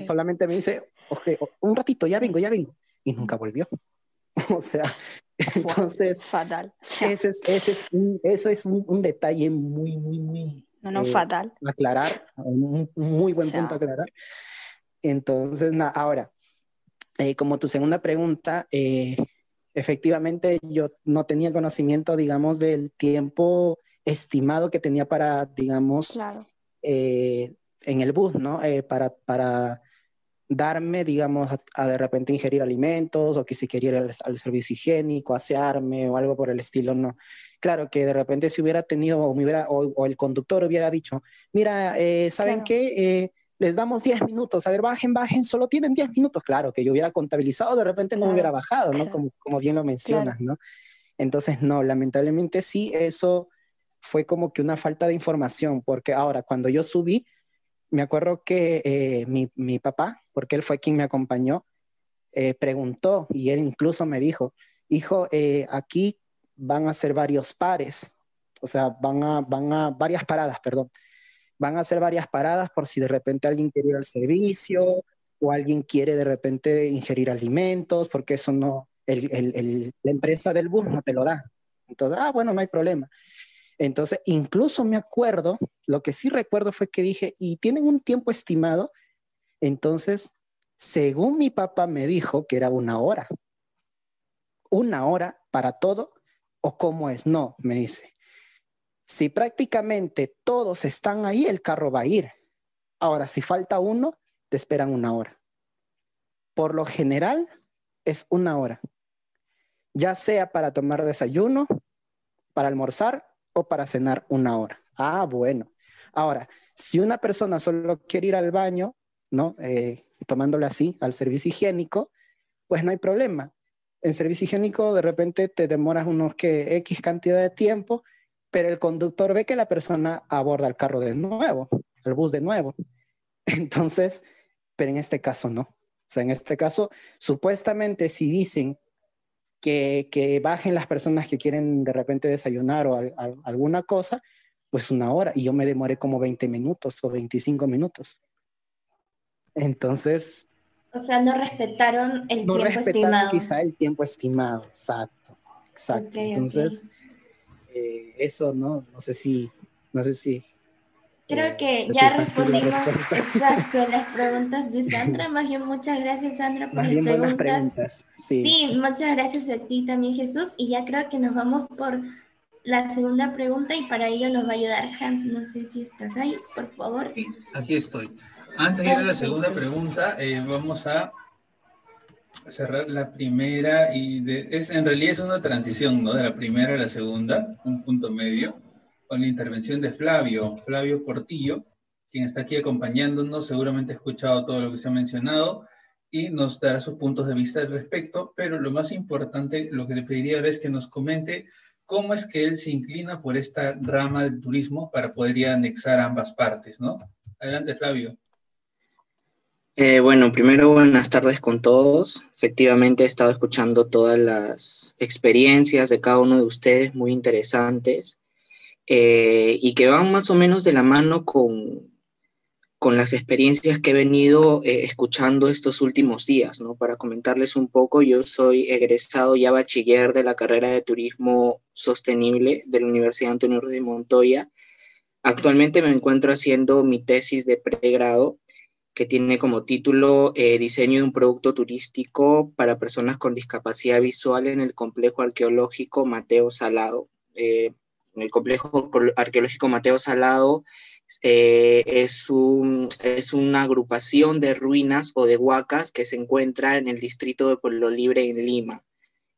S6: solamente me dice, ok, un ratito, ya vengo, ya vengo. Y nunca volvió. *laughs* o sea, *laughs* entonces...
S5: Fatal.
S6: Ese es, ese es eso es un, un detalle muy, muy, muy
S5: no, no, eh, fatal.
S6: Aclarar, un, muy buen punto aclarar. Entonces, ahora, eh, como tu segunda pregunta, eh, efectivamente yo no tenía conocimiento, digamos, del tiempo estimado que tenía para, digamos, en el bus, ¿no? para, para darme, digamos, a, de repente ingerir alimentos o que si quería ir al, servicio higiénico, asearme o algo por el estilo, no. Claro que de repente si hubiera tenido o, me hubiera, o, el conductor hubiera dicho, mira, eh, ¿saben qué? Eh, les damos 10 minutos, a ver, bajen, bajen, solo tienen 10 minutos. Claro, que yo hubiera contabilizado, de repente no hubiera bajado, ¿no? Como, como bien lo mencionas, ¿no? Entonces, no, lamentablemente sí, eso fue como que una falta de información, porque ahora cuando yo subí, me acuerdo que eh, mi, mi, papá, porque él fue quien me acompañó, eh, preguntó y él incluso me dijo, hijo, eh, aquí van a ser varios pares, o sea, van a, van a varias paradas, perdón, van a ser varias paradas por si de repente alguien quiere ir al servicio o alguien quiere de repente ingerir alimentos, porque eso no, el, el, la empresa del bus no te lo da. Entonces, ah, bueno, no hay problema. Entonces, incluso me acuerdo, lo que sí recuerdo fue que dije, ¿y tienen un tiempo estimado? Entonces, según mi papá me dijo que era una hora. ¿Una hora para todo? ¿O cómo es? No, me dice. Si prácticamente todos están ahí, el carro va a ir. Ahora, si falta uno, te esperan una hora. Por lo general, es una hora. Ya sea para tomar desayuno, para almorzar o para cenar una hora. Ah, bueno. Ahora, si una persona solo quiere ir al baño, ¿no? Eh, tomándolo así, al servicio higiénico, pues no hay problema. En servicio higiénico de repente te demoras unos que X cantidad de tiempo, pero el conductor ve que la persona aborda el carro de nuevo, el bus de nuevo. *laughs* Entonces, pero en este caso no. O sea, en este caso, supuestamente si dicen que, bajen las personas que quieren de repente desayunar o alguna cosa, pues una hora. Y yo me demoré como 20 minutos o 25 minutos. Entonces...
S3: O sea, no respetaron el
S6: no
S3: tiempo
S6: respetaron
S3: estimado.
S6: quizá el tiempo estimado, exacto. Exacto. Entonces, eh, eso, ¿no? No sé si, no sé si
S3: Creo que
S6: de
S3: ya respondimos *laughs* exacto las preguntas de Sandra. Más bien, muchas gracias, Sandra, por
S6: Más
S3: las preguntas.
S6: preguntas. Sí.
S3: Sí, muchas gracias a ti también, Jesús. Y ya creo que nos vamos por la segunda pregunta y para ello nos va a ayudar Hans. No sé si estás ahí, por favor.
S2: Sí, aquí estoy. Antes de ir a la segunda pregunta, eh, vamos a cerrar la primera y de- es, en realidad es una transición, ¿no? De la primera a la segunda, un punto medio, con la intervención de Flavio, Flavio Portillo, quien está aquí acompañándonos, seguramente ha escuchado todo lo que se ha mencionado y nos dará sus puntos de vista al respecto, pero lo más importante, lo que le pediría ahora es que nos comente cómo es que él se inclina por esta rama del turismo para poder anexar ambas partes, ¿no? Adelante, Flavio.
S7: Eh, bueno, primero buenas tardes con todos. Efectivamente he estado escuchando todas las experiencias de cada uno de ustedes, muy interesantes, eh, y que van más o menos de la mano con, con las experiencias que he venido eh, escuchando estos últimos días, ¿no? Para comentarles un poco, yo soy egresado ya bachiller de la carrera de Turismo Sostenible de la Universidad Antonio de Montoya. Actualmente me encuentro haciendo mi tesis de pregrado que tiene como título eh, Diseño de un producto turístico para personas con discapacidad visual en el complejo arqueológico Mateo Salado. Eh, el complejo arqueológico Mateo Salado eh, es, un, es una agrupación de ruinas o de huacas que se encuentra en el distrito de Pueblo Libre en Lima.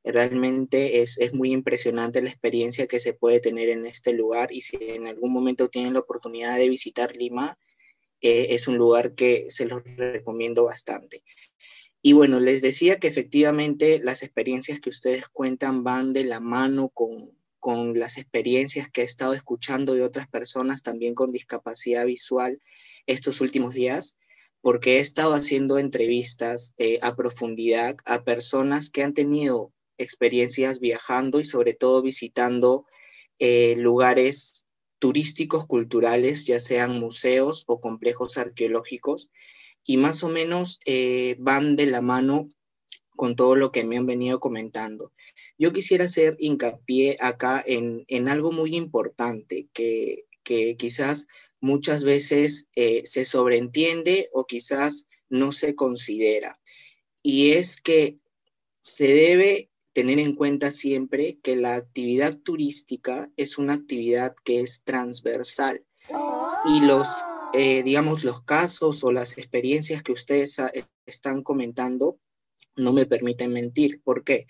S7: Realmente es, es muy impresionante la experiencia que se puede tener en este lugar y si en algún momento tienen la oportunidad de visitar Lima, eh, es un lugar que se los recomiendo bastante. Y bueno, les decía que efectivamente las experiencias que ustedes cuentan van de la mano con, con las experiencias que he estado escuchando de otras personas también con discapacidad visual estos últimos días, porque he estado haciendo entrevistas eh, a profundidad a personas que han tenido experiencias viajando y sobre todo visitando eh, lugares turísticos culturales, ya sean museos o complejos arqueológicos, y más o menos eh, van de la mano con todo lo que me han venido comentando. Yo quisiera hacer hincapié acá en, en algo muy importante que, que quizás muchas veces eh, se sobreentiende o quizás no se considera, y es que se debe tener en cuenta siempre que la actividad turística es una actividad que es transversal y los, eh, digamos, los casos o las experiencias que ustedes están comentando no me permiten mentir. ¿Por qué?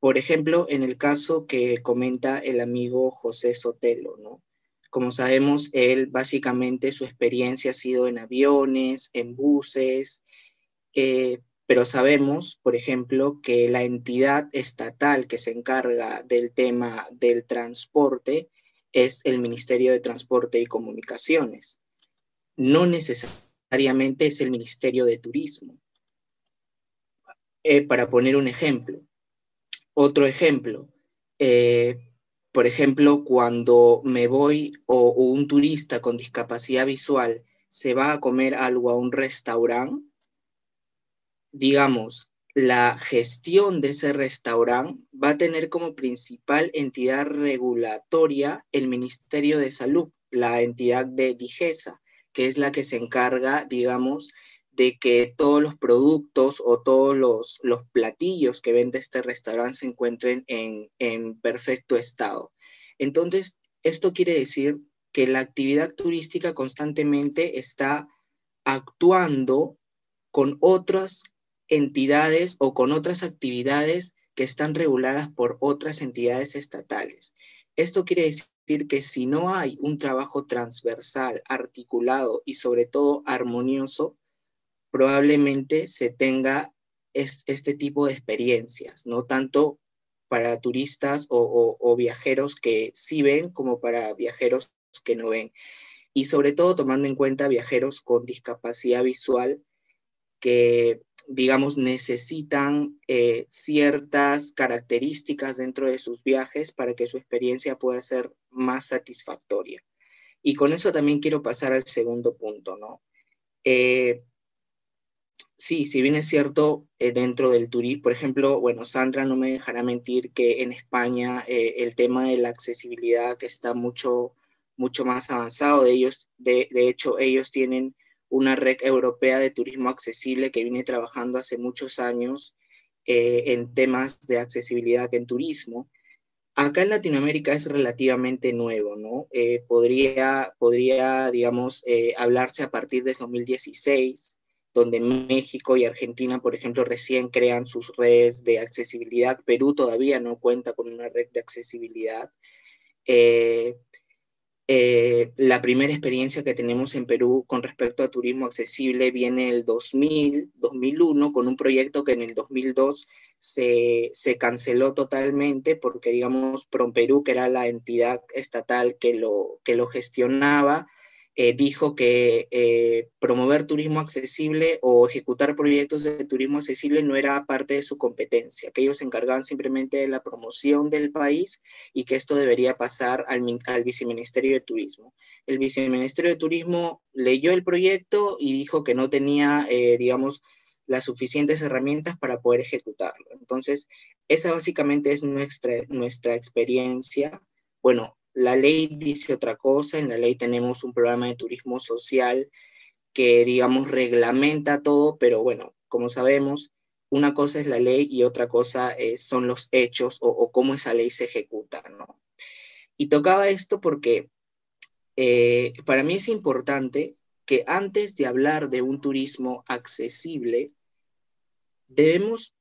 S7: Por ejemplo, en el caso que comenta el amigo José Sotelo, ¿no? Como sabemos, él básicamente su experiencia ha sido en aviones, en buses, eh, pero sabemos, por ejemplo, que la entidad estatal que se encarga del tema del transporte es el Ministerio de Transporte y Comunicaciones. No necesariamente es el Ministerio de Turismo. Eh, para poner un ejemplo. Otro ejemplo, eh, por ejemplo, cuando me voy o, un turista con discapacidad visual se va a comer algo a un restaurante, digamos, la gestión de ese restaurante va a tener como principal entidad regulatoria el Ministerio de Salud, la entidad de Digesa, que es la que se encarga, digamos, de que todos los productos o todos los, los platillos que vende este restaurante se encuentren en, en perfecto estado. Entonces, esto quiere decir que la actividad turística constantemente está actuando con otras entidades o con otras actividades que están reguladas por otras entidades estatales. Esto quiere decir que si no hay un trabajo transversal, articulado y sobre todo armonioso, probablemente se tenga es, este tipo de experiencias, no tanto para turistas o viajeros que sí ven como para viajeros que no ven. Y sobre todo tomando en cuenta viajeros con discapacidad visual que digamos, necesitan eh, ciertas características dentro de sus viajes para que su experiencia pueda ser más satisfactoria. Y con eso también quiero pasar al segundo punto, ¿no? Eh, sí, si bien es cierto, eh, dentro del turismo, por ejemplo, bueno, Sandra no me dejará mentir que en España el tema de la accesibilidad está mucho mucho más avanzado. De, ellos, de, hecho, ellos tienen una red europea de turismo accesible que viene trabajando hace muchos años eh, en temas de accesibilidad en turismo. Acá en Latinoamérica es relativamente nuevo, ¿no? Eh, podría, podría, digamos, eh, hablarse a partir de 2016, donde México y Argentina, por ejemplo, recién crean sus redes de accesibilidad. Perú todavía no cuenta con una red de accesibilidad. Eh, eh, la primera experiencia que tenemos en Perú con respecto a turismo accesible viene el 2000, 2001, con un proyecto que en el 2002 se, se canceló totalmente porque, digamos, PROMPERÚ, que era la entidad estatal que lo, que lo gestionaba, eh, dijo que eh, promover turismo accesible o ejecutar proyectos de turismo accesible no era parte de su competencia, que ellos se encargaban simplemente de la promoción del país y que esto debería pasar al, al viceministerio de turismo. El viceministerio de turismo leyó el proyecto y dijo que no tenía, eh, digamos, las suficientes herramientas para poder ejecutarlo. Entonces, esa básicamente es nuestra, nuestra experiencia. Bueno, la ley dice otra cosa, en la ley tenemos un programa de turismo social que, digamos, reglamenta todo, pero bueno, como sabemos, una cosa es la ley y otra cosa son los hechos o, cómo esa ley se ejecuta, ¿no? Y tocaba esto porque eh, para mí es importante que antes de hablar de un turismo accesible, debemos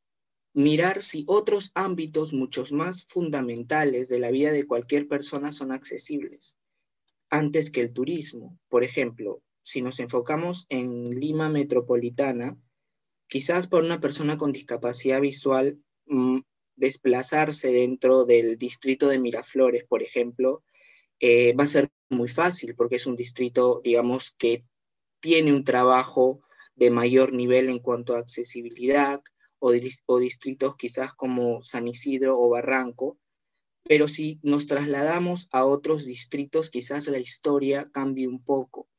S7: mirar si otros ámbitos muchos más fundamentales de la vida de cualquier persona son accesibles antes que el turismo. Por ejemplo, si nos enfocamos en Lima metropolitana, quizás para una persona con discapacidad visual, mm, desplazarse dentro del distrito de Miraflores, por ejemplo, eh, va a ser muy fácil porque es un distrito, digamos, que tiene un trabajo de mayor nivel en cuanto a accesibilidad, o, distritos quizás como San Isidro o Barranco, pero si nos trasladamos a otros distritos, quizás la historia cambie un poco.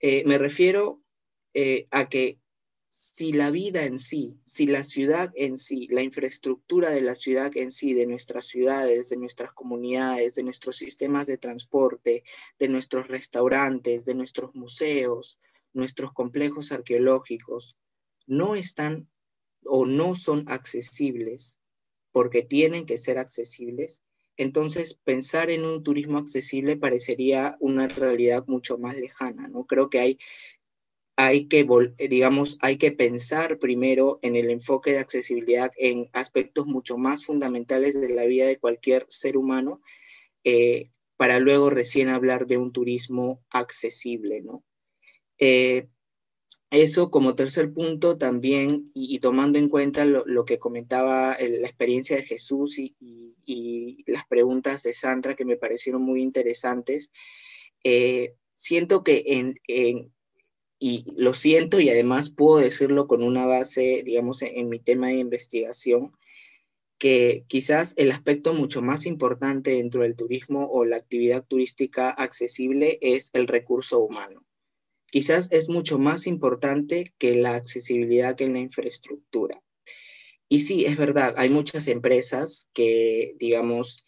S7: Eh, me refiero eh, a que si la vida en sí, si la ciudad en sí, la infraestructura de la ciudad en sí, de nuestras ciudades, de nuestras comunidades, de nuestros sistemas de transporte, de nuestros restaurantes, de nuestros museos, nuestros complejos arqueológicos, no están o no son accesibles porque tienen que ser accesibles, entonces pensar en un turismo accesible parecería una realidad mucho más lejana, ¿no? Creo que hay, hay que, digamos, hay que pensar primero en el enfoque de accesibilidad en aspectos mucho más fundamentales de la vida de cualquier ser humano, eh, para luego recién hablar de un turismo accesible, ¿no? Eh, eso como tercer punto también, y, tomando en cuenta lo, que comentaba la experiencia de Jesús y, las preguntas de Sandra que me parecieron muy interesantes, eh, siento que en, y lo siento y además puedo decirlo con una base, digamos, en mi tema de investigación, que quizás el aspecto mucho más importante dentro del turismo o la actividad turística accesible es el recurso humano quizás es mucho más importante que la accesibilidad en la infraestructura. Y sí, es verdad, hay muchas empresas que, digamos,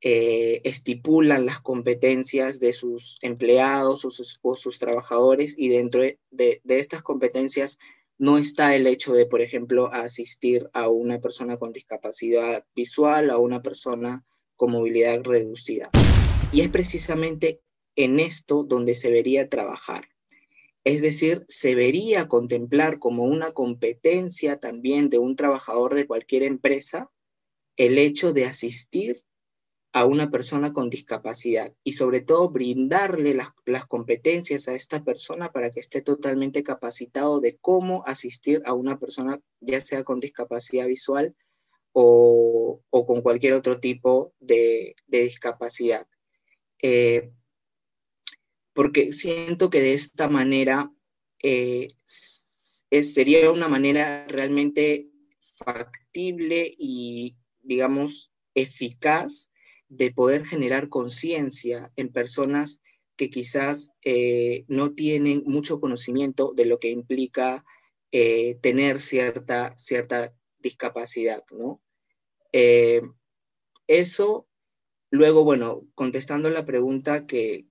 S7: eh, estipulan las competencias de sus empleados o sus, trabajadores y dentro de, de, estas competencias no está el hecho de, por ejemplo, asistir a una persona con discapacidad visual, a una persona con movilidad reducida. Y es precisamente en esto donde se debería trabajar. Es decir, se debería contemplar como una competencia también de un trabajador de cualquier empresa el hecho de asistir a una persona con discapacidad y sobre todo brindarle las, competencias a esta persona para que esté totalmente capacitado de cómo asistir a una persona ya sea con discapacidad visual o, con cualquier otro tipo de, discapacidad. Eh, porque siento que de esta manera eh, sería una manera realmente factible y, digamos, eficaz de poder generar conciencia en personas que quizás eh, no tienen mucho conocimiento de lo que implica eh, tener cierta, cierta discapacidad, ¿no? eso luego, bueno, contestando la pregunta que,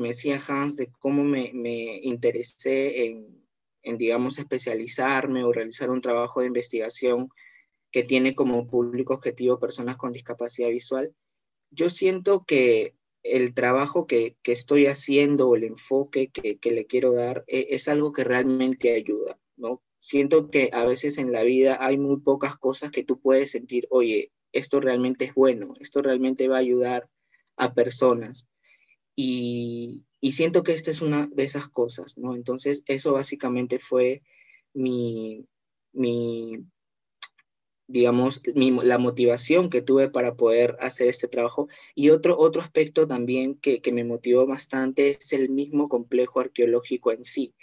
S7: me hacía Hans de cómo me, interesé en, en, digamos, especializarme o realizar un trabajo de investigación que tiene como público objetivo personas con discapacidad visual, yo siento que el trabajo que, estoy haciendo o el enfoque que, le quiero dar eh, es, algo que realmente ayuda, ¿no? Siento que a veces en la vida hay muy pocas cosas que tú puedes sentir, oye, esto realmente es bueno, esto realmente va a ayudar a personas. Y, y siento que esta es una de esas cosas, ¿no? Entonces, eso básicamente fue mi, mi digamos, la motivación que tuve para poder hacer este trabajo. Y otro, otro aspecto también que, me motivó bastante es el mismo complejo arqueológico en sí.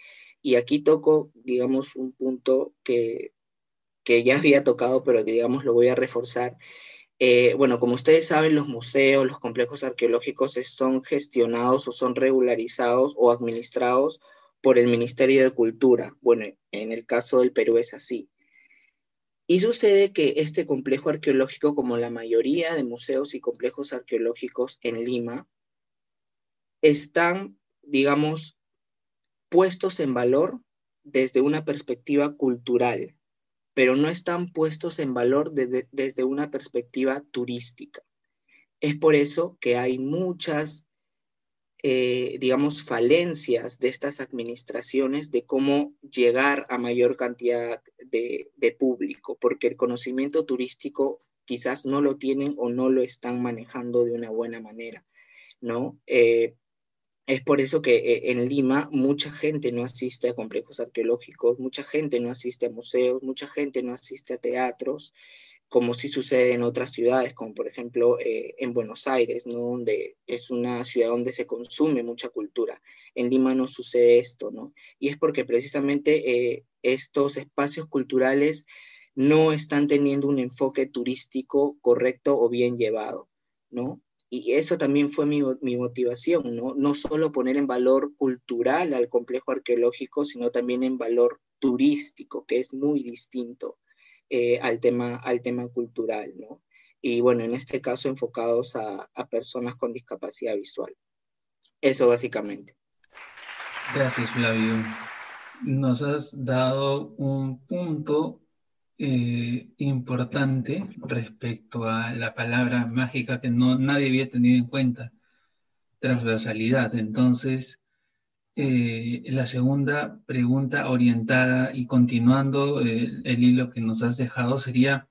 S7: Y aquí toco, digamos, un punto que, que ya había tocado, pero que, digamos, lo voy a reforzar. Eh, bueno, como ustedes saben, los museos, los complejos arqueológicos son gestionados o son regularizados o administrados por el Ministerio de Cultura. Bueno, en el caso del Perú es así. Y sucede que este complejo arqueológico, como la mayoría de museos y complejos arqueológicos en Lima, están, digamos, puestos en valor desde una perspectiva cultural, pero no están puestos en valor desde una perspectiva turística. Es por eso que hay muchas eh, digamos, falencias de estas administraciones de cómo llegar a mayor cantidad de, público, porque el conocimiento turístico quizás no lo tienen o no lo están manejando de una buena manera, ¿no? Eh, es por eso que eh, en Lima mucha gente no asiste a complejos arqueológicos, mucha gente no asiste a museos, mucha gente no asiste a teatros, como sí sucede en otras ciudades, como por ejemplo eh, en Buenos Aires, ¿no? donde es una ciudad donde se consume mucha cultura. En Lima no sucede esto, ¿no? Y es porque precisamente eh, estos espacios culturales no están teniendo un enfoque turístico correcto o bien llevado, ¿no? Y eso también fue mi, mi motivación, ¿no? No solo poner en valor cultural al complejo arqueológico, sino también en valor turístico, que es muy distinto. Eh, al, tema, al tema cultural, ¿no? Y bueno, en este caso enfocados a, personas con discapacidad visual. Eso básicamente.
S2: Gracias, Flavio. Nos has dado un punto eh, importante respecto a la palabra mágica que no, nadie había tenido en cuenta, transversalidad. Entonces, eh, la segunda pregunta orientada y continuando el, hilo que nos has dejado sería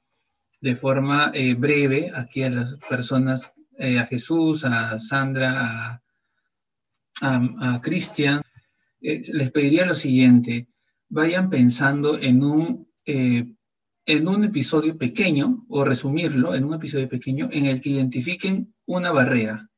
S2: de forma eh, breve aquí a las personas, eh, a Jesús, a Sandra, a, Cristian, les pediría lo siguiente, vayan pensando en un, en un episodio pequeño, o resumirlo en un episodio pequeño, en el que identifiquen una barrera,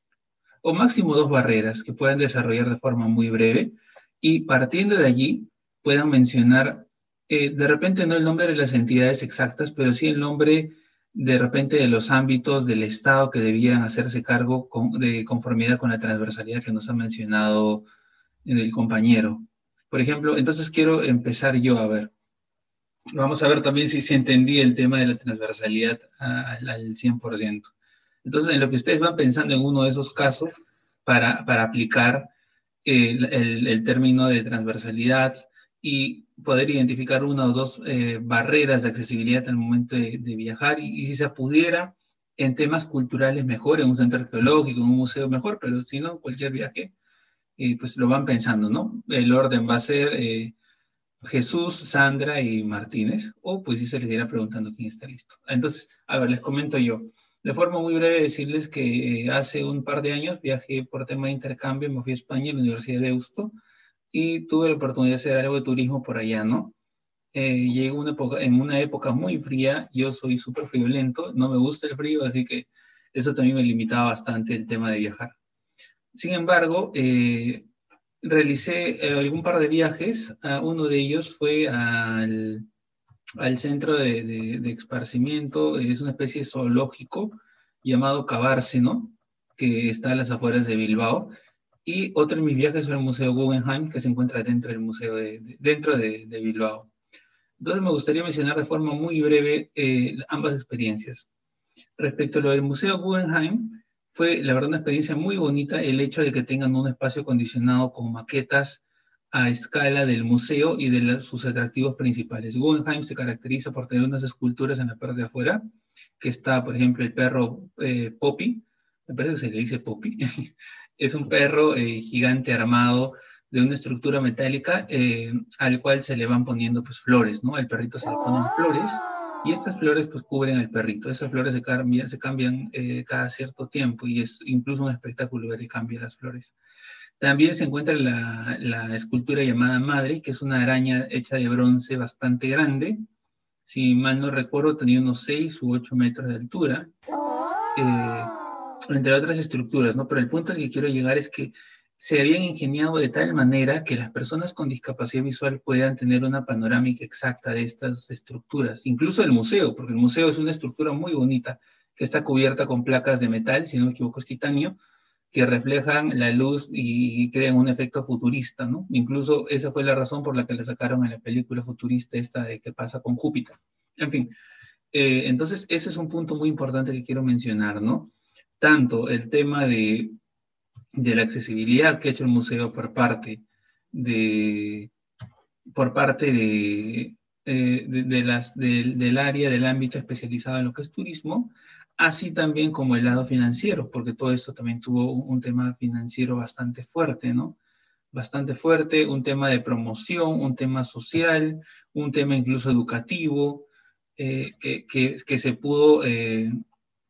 S2: o máximo dos barreras que puedan desarrollar de forma muy breve y partiendo de allí puedan mencionar, eh, de repente no el nombre de las entidades exactas, pero sí el nombre de repente de los ámbitos del Estado que debían hacerse cargo de conformidad con la transversalidad que nos ha mencionado el compañero. Por ejemplo, entonces quiero empezar yo a ver. Vamos a ver también si, si entendí el tema de la transversalidad al, al 100%. Entonces, en lo que ustedes van pensando en uno de esos casos para, para aplicar el, el, término de transversalidad y poder identificar una o dos eh, barreras de accesibilidad al momento de, viajar y, si se pudiera en temas culturales mejor, en un centro arqueológico, en un museo mejor, pero si no, cualquier viaje, eh, pues lo van pensando, ¿no? El orden va a ser eh, Jesús, Sandra y Martínez, o pues si se les irá preguntando quién está listo. Entonces, a ver, les comento yo. De forma muy breve, decirles que eh, hace un par de años viajé por tema de intercambio, me fui a España, a la Universidad de Deusto, y tuve la oportunidad de hacer algo de turismo por allá, ¿no? Eh, época, en una época muy fría, yo soy súper friolento, no me gusta el frío, así que eso también me limitaba bastante el tema de viajar. Sin embargo, eh, realicé eh, algún par de viajes, uno de ellos fue al al centro de, de, esparcimiento, es una especie zoológico llamado Cabárceno, que está a las afueras de Bilbao. Y otro de mis viajes fue al Museo Guggenheim, que se encuentra dentro del museo de, dentro de, Bilbao. Entonces me gustaría mencionar de forma muy breve eh, ambas experiencias. Respecto a lo del Museo Guggenheim, fue, la verdad, una experiencia muy bonita el hecho de que tengan un espacio acondicionado con maquetas a escala del museo y de sus atractivos principales. Guggenheim se caracteriza por tener unas esculturas en la parte de afuera, que está, por ejemplo, el perro eh, Poppy, me parece que se le dice Poppy, *laughs* es un perro eh, gigante armado de una estructura metálica eh, al cual se le van poniendo pues flores, ¿no? Al perrito se le ponen flores y estas flores pues cubren al perrito. Esas flores se cambian, cambian cada cierto tiempo y es incluso un espectáculo ver que cambian las flores. También se encuentra la, escultura llamada Madre, que es una araña hecha de bronce bastante grande. Si mal no recuerdo, tenía unos 6 u 8 metros de altura. Eh, entre otras estructuras, ¿no? Pero el punto al que quiero llegar es que se habían ingeniado de tal manera que las personas con discapacidad visual puedan tener una panorámica exacta de estas estructuras, incluso el museo, porque el museo es una estructura muy bonita que está cubierta con placas de metal, si no me equivoco es titanio, que reflejan la luz y crean un efecto futurista, ¿no? Incluso esa fue la razón por la que le sacaron en la película futurista esta de qué pasa con Júpiter. En fin, eh, entonces ese es un punto muy importante que quiero mencionar, ¿no? Tanto el tema de, de la accesibilidad que ha hecho el museo por parte de, por parte de, eh, de, las, del área, del ámbito especializado en lo que es turismo, así también como el lado financiero, porque todo esto también tuvo un tema financiero bastante fuerte, ¿no? Bastante fuerte, un tema de promoción, un tema social, un tema incluso educativo, eh, que, que, se pudo, eh,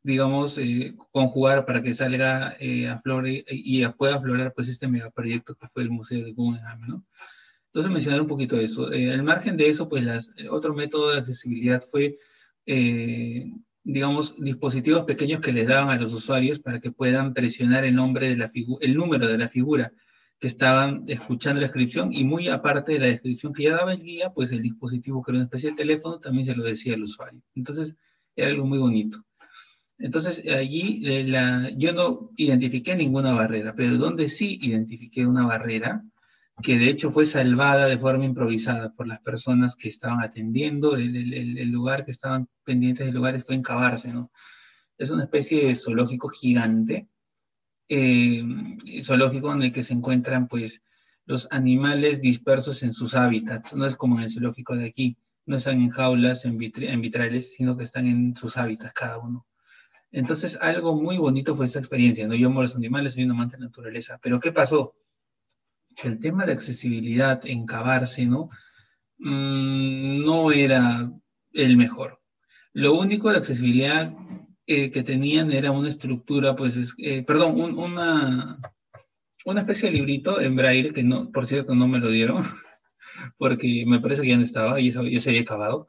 S2: digamos, eh, conjugar para que salga a flore y pueda aflorar pues este megaproyecto que fue el Museo de Guggenheim, ¿no? Entonces mencionar un poquito eso. al margen de eso, pues las, otro método de accesibilidad fue digamos, dispositivos pequeños que les daban a los usuarios para que puedan presionar el nombre de la el número de la figura que estaban escuchando la descripción y muy aparte de la descripción que ya daba el guía, pues el dispositivo que era una especie de teléfono también se lo decía al usuario. Entonces era algo muy bonito. Entonces allí eh, yo no identifiqué ninguna barrera, pero donde sí identifiqué una barrera que de hecho fue salvada de forma improvisada por las personas que estaban atendiendo el, el, lugar, que estaban pendientes del lugar, fue en Cabarce, ¿no? Es una especie de zoológico gigante, eh, zoológico en el que se encuentran, pues, los animales dispersos en sus hábitats, no es como en el zoológico de aquí, no están en jaulas, en, en vitrales, sino que están en sus hábitats cada uno. Entonces, algo muy bonito fue esa experiencia, ¿no? Yo amo los animales, soy un amante de la naturaleza, pero ¿qué pasó? el tema de accesibilidad en Cabarce, ¿no? Mm, no era el mejor. Lo único de accesibilidad eh, que tenían era una estructura, pues, eh, perdón, una, una especie de librito en braille, que no, por cierto no me lo dieron, *laughs* porque me parece que ya no estaba y eso ya se había acabado,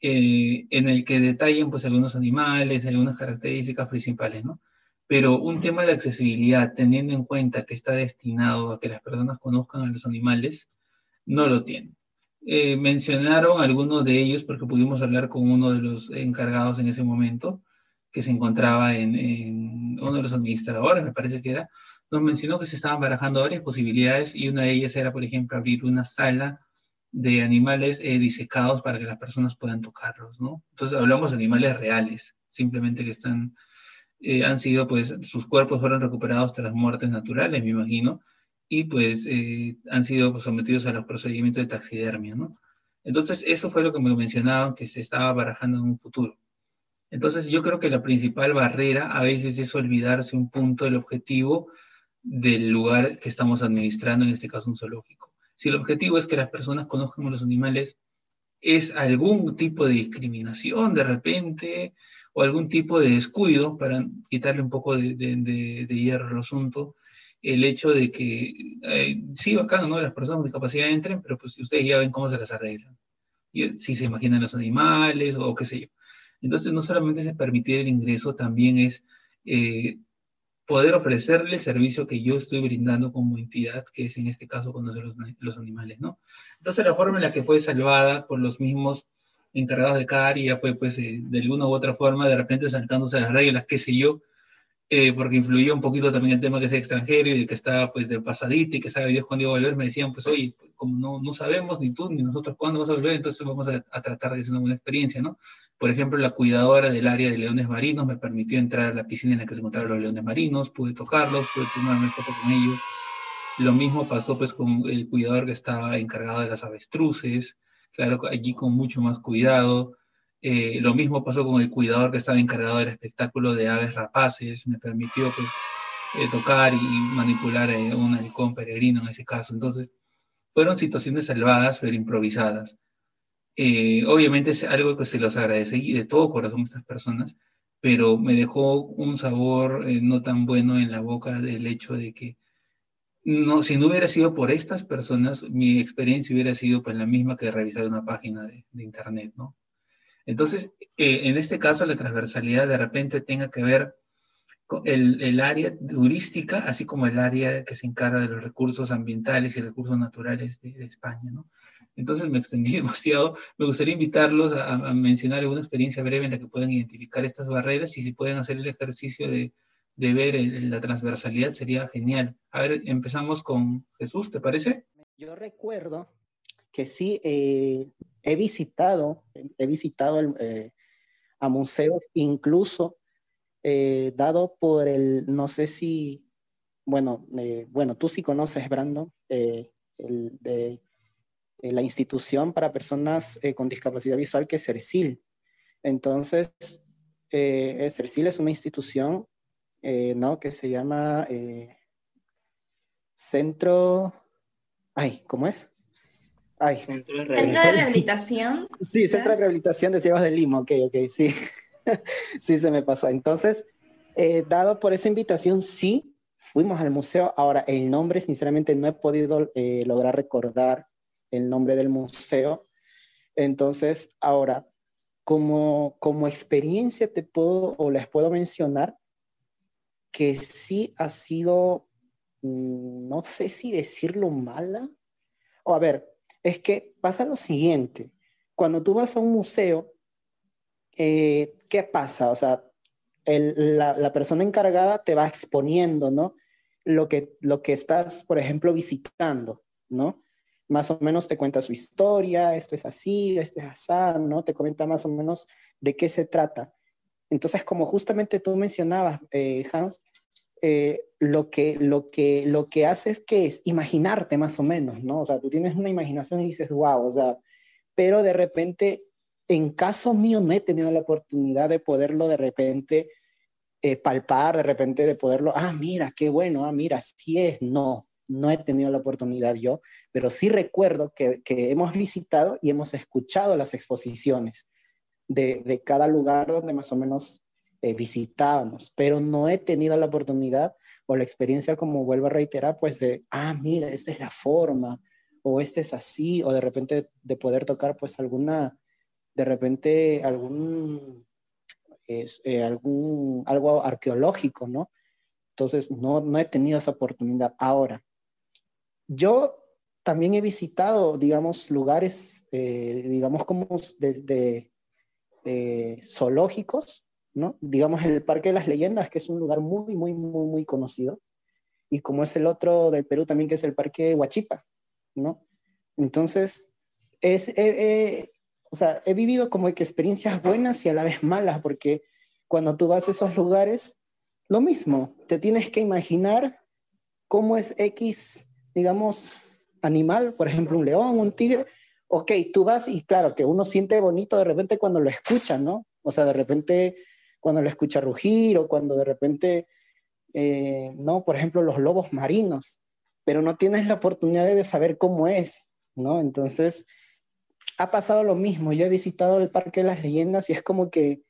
S2: eh, en el que detallan pues algunos animales, algunas características principales, ¿no? pero un tema de accesibilidad, teniendo en cuenta que está destinado a que las personas conozcan a los animales, no lo tiene. Eh, mencionaron algunos de ellos porque pudimos hablar con uno de los encargados en ese momento, que se encontraba en, uno de los administradores, me parece que era, nos mencionó que se estaban barajando varias posibilidades y una de ellas era, por ejemplo, abrir una sala de animales eh, disecados para que las personas puedan tocarlos, ¿no? Entonces hablamos de animales reales, simplemente que están eh, han sido, pues, sus cuerpos fueron recuperados tras muertes naturales, me imagino, y pues eh, han sido pues, sometidos a los procedimientos de taxidermia. Entonces, eso fue lo que me mencionaban que se estaba barajando en un futuro. Entonces, yo creo que la principal barrera a veces es olvidarse un punto del objetivo del lugar que estamos administrando, en este caso un zoológico. Si el objetivo es que las personas conozcan a los animales, es algún tipo de discriminación de repente, o algún tipo de descuido para quitarle un poco de, hierro al asunto, el hecho de que, eh, sí, bacán, ¿no? Las personas con discapacidad entren, pero pues ustedes ya ven cómo se las arreglan. Y, si se imaginan los animales o qué sé yo. Entonces, no solamente es permitir el ingreso, también es eh, poder ofrecerle servicio que yo estoy brindando como entidad, que es en este caso conocer los, los animales, ¿no? Entonces, la forma en la que fue salvada por los mismos encargados de cada área fue pues eh, de alguna u otra forma de repente saltándose las reglas, qué sé yo, eh, porque influyó un poquito también el tema que es extranjero y el que estaba pues de pasadita y que sabe Dios cuándo iba a volver, me decían pues oye, pues, como no, no sabemos ni tú ni nosotros cuándo vamos a volver, entonces vamos a, tratar de hacer una buena experiencia, ¿no? Por ejemplo, la cuidadora del área de leones marinos me permitió entrar a la piscina en la que se encontraban los leones marinos, pude tocarlos, pude tomarme foto con ellos. Lo mismo pasó pues con el cuidador que estaba encargado de las avestruces, claro, allí con mucho más cuidado. Eh, lo mismo pasó con el cuidador que estaba encargado del espectáculo de aves rapaces, me permitió pues eh, tocar y manipular eh, un halcón peregrino en ese caso. Entonces, fueron situaciones salvadas, pero improvisadas. Eh, obviamente es algo que se los agradece y de todo corazón a estas personas, pero me dejó un sabor no tan bueno en la boca del hecho de que no, si no hubiera sido por estas personas, mi experiencia hubiera sido pues la misma que revisar una página de internet, ¿no? Entonces, eh, en este caso, la transversalidad de repente tenga que ver el, el, área turística, así como el área que se encarga de los recursos ambientales y recursos naturales de, de España, ¿no? Entonces me extendí *laughs* demasiado. Me gustaría invitarlos a, a, mencionar alguna experiencia breve en la que puedan identificar estas barreras y si pueden hacer el ejercicio de, de ver el, la transversalidad sería genial. A ver, empezamos con Jesús, ¿te parece?
S6: Yo recuerdo que sí eh, he visitado, he visitado eh, a museos, incluso eh, dado por el, no sé si, bueno, eh, bueno, tú sí conoces, Brandon, la institución para personas con discapacidad visual que es CERCIL. Entonces, CERCIL es una institución, ¿no? Que se llama Centro, ay, ¿cómo es?
S3: Ay. Centro de Rehabilitación. ¿Centro de rehabilitación *laughs*
S6: sí, Centro de Rehabilitación de Ciegos de Lima, ok, ok, sí. *laughs* sí, se me pasó. Entonces, eh, dado por esa invitación, sí, fuimos al museo. Ahora, el nombre, sinceramente, no he podido eh, lograr recordar el nombre del museo. Entonces, ahora, como, como experiencia te puedo o les puedo mencionar que sí ha sido, mm, no sé si decirlo mala, o a ver, es que pasa lo siguiente, cuando tú vas a un museo, eh, ¿qué pasa? O sea, la, persona encargada te va exponiendo, ¿no? Lo que, lo que estás, por ejemplo, visitando, ¿no? Más o menos te cuenta su historia, esto es así, esto es así, ¿no? Te comenta más o menos de qué se trata. Entonces, como justamente tú mencionabas, eh, Hans, eh, lo, que, lo, que, lo que hace es que es imaginarte más o menos, ¿no? O sea, tú tienes una imaginación y dices, wow, o sea, pero de repente en caso mío no he tenido la oportunidad de poderlo de repente eh, palpar, de repente de poderlo, ah, mira, qué bueno, ah, mira, sí es, no, no he tenido la oportunidad yo, pero sí recuerdo que, que hemos visitado y hemos escuchado las exposiciones de, de cada lugar donde más o menos eh, visitábamos, pero no he tenido la oportunidad o la experiencia, como vuelvo a reiterar, pues de, ah, mira, esta es la forma, o este es así, o de repente de poder tocar pues alguna de repente algún, eh, algún algo arqueológico, ¿no? Entonces, no, no he tenido esa oportunidad. Ahora, yo también he visitado, digamos, lugares, eh, digamos, como desde zoológicos, ¿no? Digamos, el Parque de las Leyendas, que es un lugar muy, muy, muy, muy conocido. Y como es el otro del Perú también, que es el Parque Huachipa, ¿no? Entonces, es, eh, o sea, he vivido como que experiencias buenas y a la vez malas, porque cuando tú vas a esos lugares, lo mismo, te tienes que imaginar cómo es X, digamos, animal, por ejemplo, un león, un tigre. Ok, tú vas y claro, que uno siente bonito de repente cuando lo escucha, ¿no? O sea, de repente cuando lo escucha rugir o cuando de repente, eh, ¿no? Por ejemplo, los lobos marinos, pero no tienes la oportunidad de saber cómo es, ¿no? Entonces, ha pasado lo mismo. Yo he visitado el Parque de las Leyendas y es como que,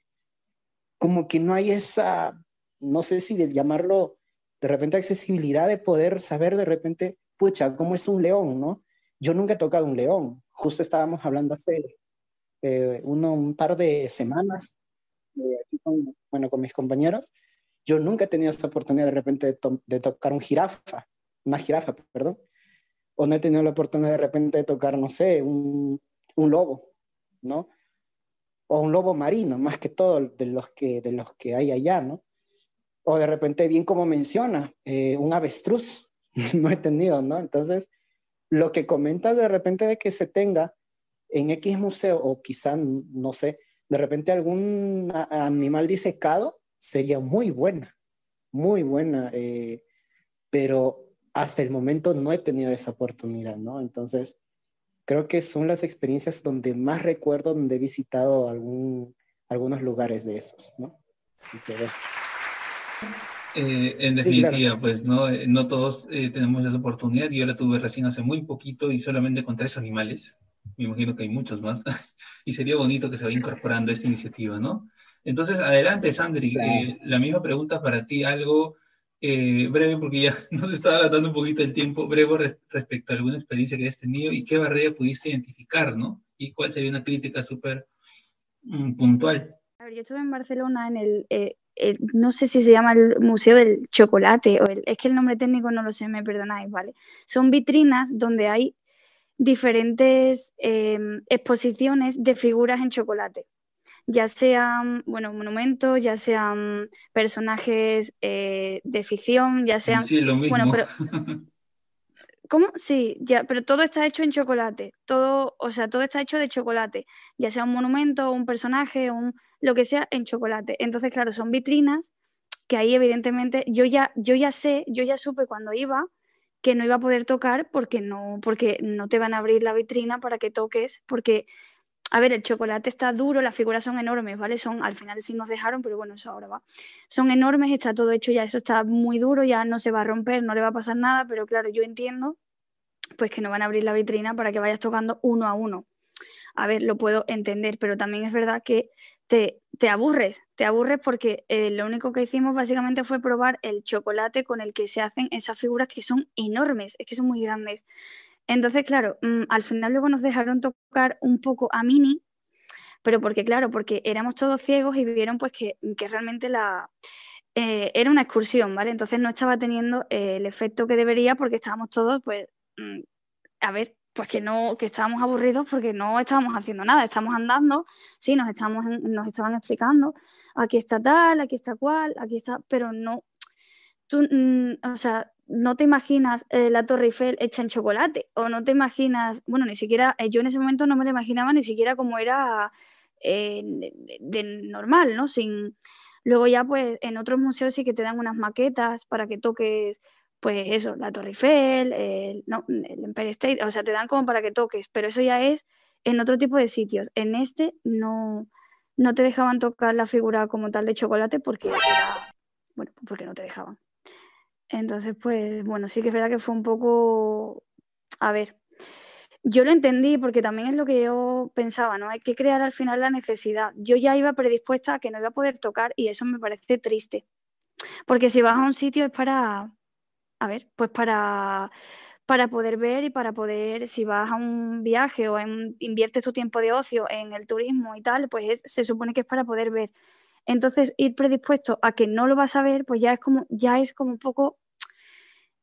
S6: como que no hay esa, no sé si de llamarlo de repente accesibilidad de poder saber de repente, pucha, cómo es un león, ¿no? Yo nunca he tocado un león. Justo estábamos hablando hace eh, uno, un par de semanas, bueno, con mis compañeros. Yo nunca he tenido esa oportunidad de repente de tocar un jirafa, una jirafa, perdón. O no he tenido la oportunidad de repente de tocar, no sé, un, un lobo, ¿no? O un lobo marino, más que todo de los que, de los que hay allá, ¿no? O de repente, bien como menciona, eh, un avestruz, *laughs* no he tenido, ¿no? Entonces, lo que comentas de repente de que se tenga en X museo, o quizá, no sé, de repente algún animal disecado, sería muy buena, muy buena, eh, pero hasta el momento no he tenido esa oportunidad, ¿no? Entonces, creo que son las experiencias donde más recuerdo, donde he visitado algún, algunos lugares de esos, ¿no?
S2: Eh, en definitiva, pues no, eh, no todos eh, tenemos esa oportunidad. Yo la tuve recién hace muy poquito y solamente con tres animales. Me imagino que hay muchos más. *laughs* y sería bonito que se vaya incorporando esta iniciativa, ¿no? Entonces, adelante, Sandri. la misma pregunta para ti, algo breve, porque ya *laughs* nos estaba dando un poquito el tiempo, breve respecto a alguna experiencia que hayas tenido y qué barrera pudiste identificar, ¿no? Y cuál sería una crítica súper mm, puntual.
S5: A ver, yo estuve en Barcelona en el no sé si se llama el Museo del Chocolate, o es que el nombre técnico no lo sé, me perdonáis, ¿vale? Son vitrinas donde hay diferentes em, exposiciones de figuras en chocolate, ya sean, bueno, monumentos, ya sean personajes eh, de ficción, ya sean...
S2: Sí, lo mismo.
S5: Bueno, pero, *laughs* ¿Cómo? Sí, ya, pero todo está hecho en chocolate, todo, o sea, todo está hecho de chocolate, ya sea un monumento, un personaje, un, lo que sea en chocolate. Entonces, claro, son vitrinas que ahí evidentemente yo ya, yo ya sé, yo ya supe cuando iba que no iba a poder tocar porque no, porque no te van a abrir la vitrina para que toques, porque, a ver, el chocolate está duro, las figuras son enormes, ¿vale? Son, al final sí nos dejaron, pero bueno, eso ahora va. Son enormes, está todo hecho ya, eso está muy duro, ya no se va a romper, no le va a pasar nada, pero claro, yo entiendo pues que no van a abrir la vitrina para que vayas tocando uno a uno. A ver, lo puedo entender, pero también es verdad que te, te aburres, te aburres porque eh, lo único que hicimos básicamente fue probar el chocolate con el que se hacen esas figuras que son enormes, es que son muy grandes. Entonces, claro, mm, al final luego nos dejaron tocar un poco a Mini, pero porque, claro, porque éramos todos ciegos y vieron pues que, realmente la... Eh, era una excursión, ¿vale? Entonces no estaba teniendo eh, el efecto que debería porque estábamos todos, pues, mm, a ver, pues que no, que estábamos aburridos porque no estábamos haciendo nada, estamos andando, sí, nos, estamos, nos estaban explicando, aquí está tal, aquí está cual, aquí está, pero no, tú, mm, o sea, no te imaginas eh, la Torre Eiffel hecha en chocolate, o no te imaginas, bueno, ni siquiera, eh, yo en ese momento no me lo imaginaba ni siquiera como era eh, de, normal, ¿no? Sin, luego ya pues en otros museos sí que te dan unas maquetas para que toques pues eso, la Torre Eiffel, el, no, el Empire State, o sea, te dan como para que toques, pero eso ya es en otro tipo de sitios. En este no, no te dejaban tocar la figura como tal de chocolate porque bueno, porque no te dejaban. Entonces, pues bueno, sí que es verdad que fue un poco, a ver, yo lo entendí porque también es lo que yo pensaba, ¿no? Hay que crear al final la necesidad. Yo ya iba predispuesta a que no iba a poder tocar y eso me parece triste. Porque si vas a un sitio es para, a ver, pues para, para poder ver y para poder, si vas a un viaje o inviertes tu tiempo de ocio en el turismo y tal, pues se supone que es para poder ver. Entonces, ir predispuesto a que no lo vas a ver, pues ya es como, ya es como un poco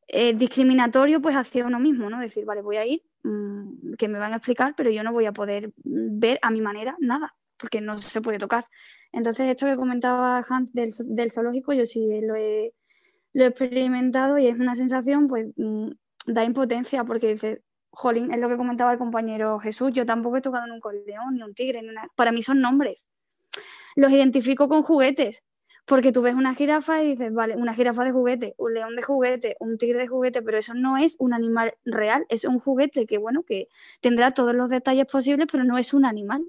S5: eh, discriminatorio pues hacia uno mismo, ¿no? Decir, vale, voy a ir, mm, que me van a explicar, pero yo no voy a poder ver a mi manera nada, porque no se puede tocar. Entonces, esto que comentaba Hans del, del zoológico, yo sí lo he lo he experimentado y es una sensación, pues, mm, da impotencia porque dices, jolín, es lo que comentaba el compañero Jesús, yo tampoco he tocado nunca un león, ni un tigre, ni una... para mí son nombres. Los identifico con juguetes, porque tú ves una jirafa y dices, vale, una jirafa de juguete, un león de juguete, un tigre de juguete, pero eso no es un animal real, es un juguete que, bueno, que tendrá todos los detalles posibles, pero no es un animal.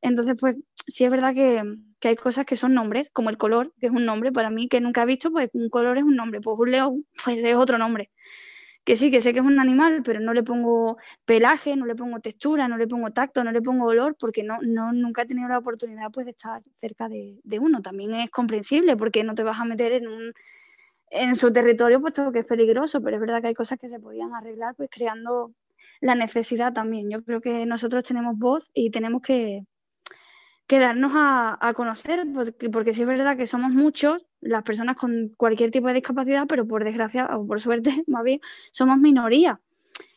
S5: Entonces, pues sí es verdad que, que hay cosas que son nombres, como el color, que es un nombre para mí que nunca he visto, pues un color es un nombre, pues un león, *laughs* pues es otro nombre. Que sí, que sé que es un animal, pero no le pongo pelaje, no le pongo textura, no le pongo tacto, no le pongo olor, porque no, no nunca he tenido la oportunidad pues, de estar cerca de, de uno. También es comprensible, porque no te vas a meter en en su territorio, puesto que es peligroso, pero es verdad que hay cosas que se podían arreglar, pues creando la necesidad también. Yo creo que nosotros tenemos voz y tenemos que, que darnos a, conocer, porque, porque sí es verdad que somos muchos, las personas con cualquier tipo de discapacidad, pero por desgracia o por suerte, *laughs* más bien, somos minoría.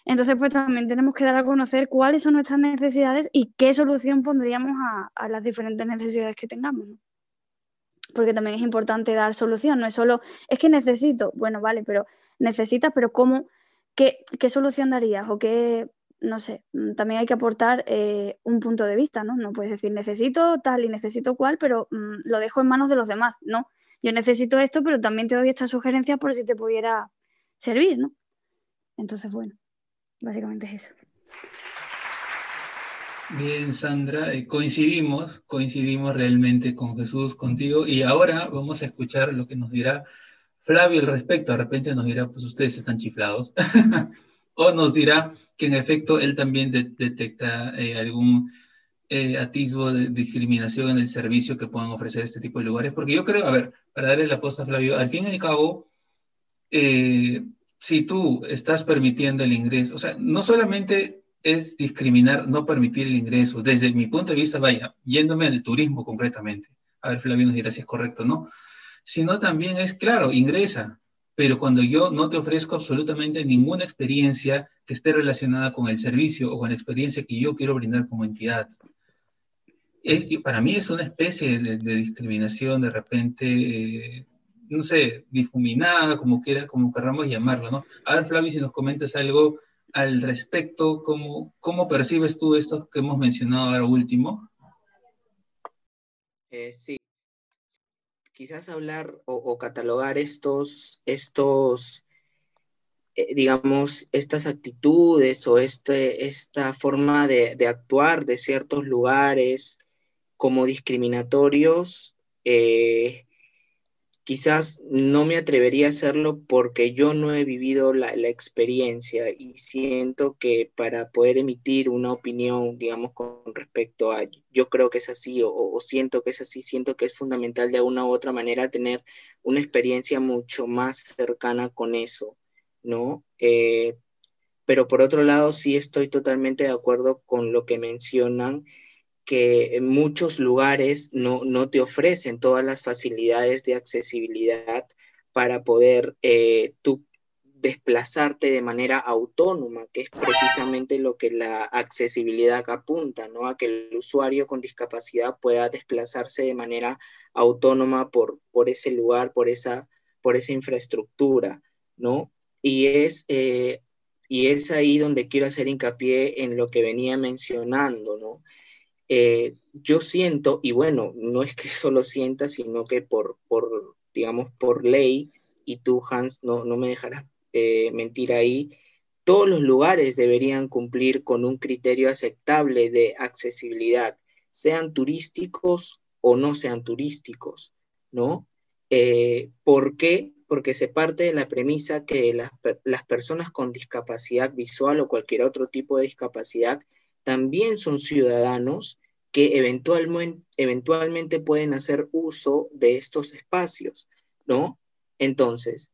S5: Entonces, pues también tenemos que dar a conocer cuáles son nuestras necesidades y qué solución pondríamos a, las diferentes necesidades que tengamos. Porque también es importante dar solución, no es solo, es que necesito, bueno, vale, pero necesitas, pero ¿cómo, ¿qué, solución darías o qué, no sé, mm, también hay que aportar eh, un punto de vista, ¿no? No puedes decir necesito tal y necesito cual, pero mm, lo dejo en manos de los demás, ¿no? Yo necesito esto, pero también te doy esta sugerencia por si te pudiera servir, ¿no? Entonces, bueno, básicamente es eso.
S2: Bien, Sandra, eh, coincidimos, coincidimos realmente con Jesús, contigo, y ahora vamos a escuchar lo que nos dirá Flavio al respecto. De repente nos dirá, pues ustedes están chiflados, *laughs* o nos dirá que en efecto él también detecta eh, algún eh, atisbo de discriminación en el servicio que puedan ofrecer este tipo de lugares, porque yo creo, a ver, para darle la posta a Flavio, al fin y al cabo, si tú estás permitiendo el ingreso, o sea, no solamente es discriminar, no permitir el ingreso. Desde mi punto de vista, vaya, yéndome al turismo concretamente, a ver, Flavio nos dirá si es correcto no, sino también es, claro, ingresa, pero cuando yo no te ofrezco absolutamente ninguna experiencia que esté relacionada con el servicio o con la experiencia que yo quiero brindar como entidad. Es, para mí es una especie de, discriminación de repente, eh, no sé, difuminada, como, quiera, como querramos llamarlo, ¿no? A ver, Flavio, si nos comentas algo al respecto? ¿Cómo, cómo percibes tú esto que hemos mencionado ahora último?
S7: Eh, sí. Quizás hablar o, catalogar estos, estos eh, digamos, estas actitudes o este, esta forma de, actuar de ciertos lugares como discriminatorios, eh, quizás no me atrevería a hacerlo porque yo no he vivido la, experiencia y siento que para poder emitir una opinión, digamos, con respecto a yo creo que es así o, siento que es así, siento que es fundamental de una u otra manera tener una experiencia mucho más cercana con eso, ¿no? Eh, pero por otro lado, sí estoy totalmente de acuerdo con lo que mencionan que en muchos lugares no, no, te ofrecen todas las facilidades de accesibilidad para poder eh, tú desplazarte de manera autónoma, que es precisamente lo que la accesibilidad apunta, ¿no? A que el usuario con discapacidad pueda desplazarse de manera autónoma por, por ese lugar, por esa, por esa infraestructura, ¿no? Y es, eh, y es ahí donde quiero hacer hincapié en lo que venía mencionando, ¿no? Eh, yo siento, y bueno, no es que *laughs* solo sienta, sino que por, por digamos, por ley, y tú, Hans, no, no me dejarás eh, mentir ahí, todos los lugares deberían cumplir con un criterio aceptable de accesibilidad, sean turísticos o no sean turísticos, ¿no? Eh, ¿Por qué? Porque se parte de la premisa que las, las personas con discapacidad visual o cualquier otro tipo de discapacidad también son ciudadanos que eventualmente, pueden hacer uso de estos espacios, ¿no? Entonces,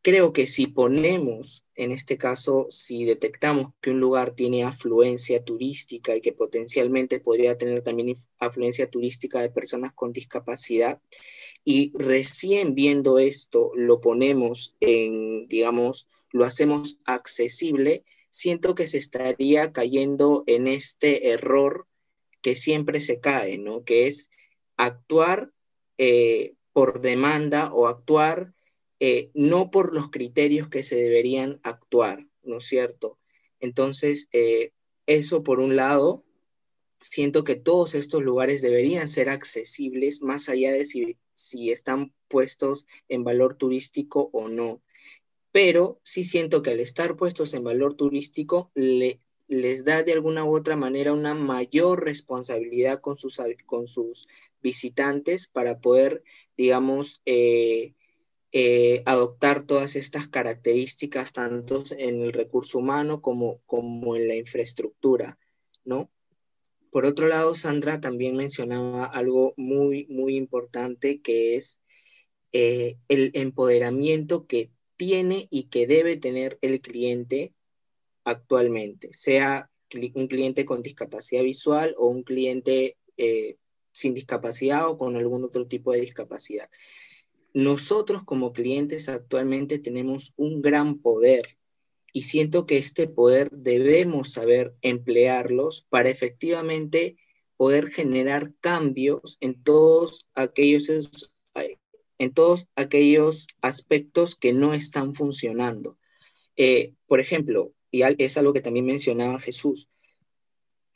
S7: creo que si ponemos, en este caso, si detectamos que un lugar tiene afluencia turística y que potencialmente podría tener también afluencia turística de personas con discapacidad, y recién viendo esto lo ponemos en, digamos, lo hacemos accesible, siento que se estaría cayendo en este error que siempre se cae, ¿no? Que es actuar eh, por demanda o actuar eh, no por los criterios que se deberían actuar, ¿no es cierto? Entonces, eh, eso por un lado, siento que todos estos lugares deberían ser accesibles más allá de si, si están puestos en valor turístico o no pero sí siento que al estar puestos en valor turístico le, les da de alguna u otra manera una mayor responsabilidad con sus, con sus visitantes para poder, digamos, eh, eh, adoptar todas estas características tanto en el recurso humano como, como en la infraestructura, ¿no? Por otro lado, Sandra también mencionaba algo muy, muy importante que es eh, el empoderamiento que tiene y que debe tener el cliente actualmente, sea un cliente con discapacidad visual o un cliente eh, sin discapacidad o con algún otro tipo de discapacidad. Nosotros como clientes actualmente tenemos un gran poder y siento que este poder debemos saber emplearlos para efectivamente poder generar cambios en todos aquellos en todos aquellos aspectos que no están funcionando. Eh, por ejemplo, y es algo que también mencionaba Jesús,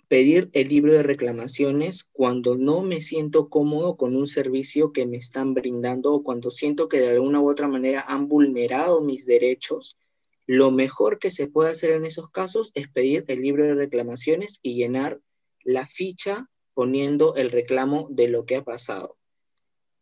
S7: pedir el libro de reclamaciones cuando no me siento cómodo con un servicio que me están brindando o cuando siento que de alguna u otra manera han vulnerado mis derechos, lo mejor que se puede hacer en esos casos es pedir el libro de reclamaciones y llenar la ficha poniendo el reclamo de lo que ha pasado.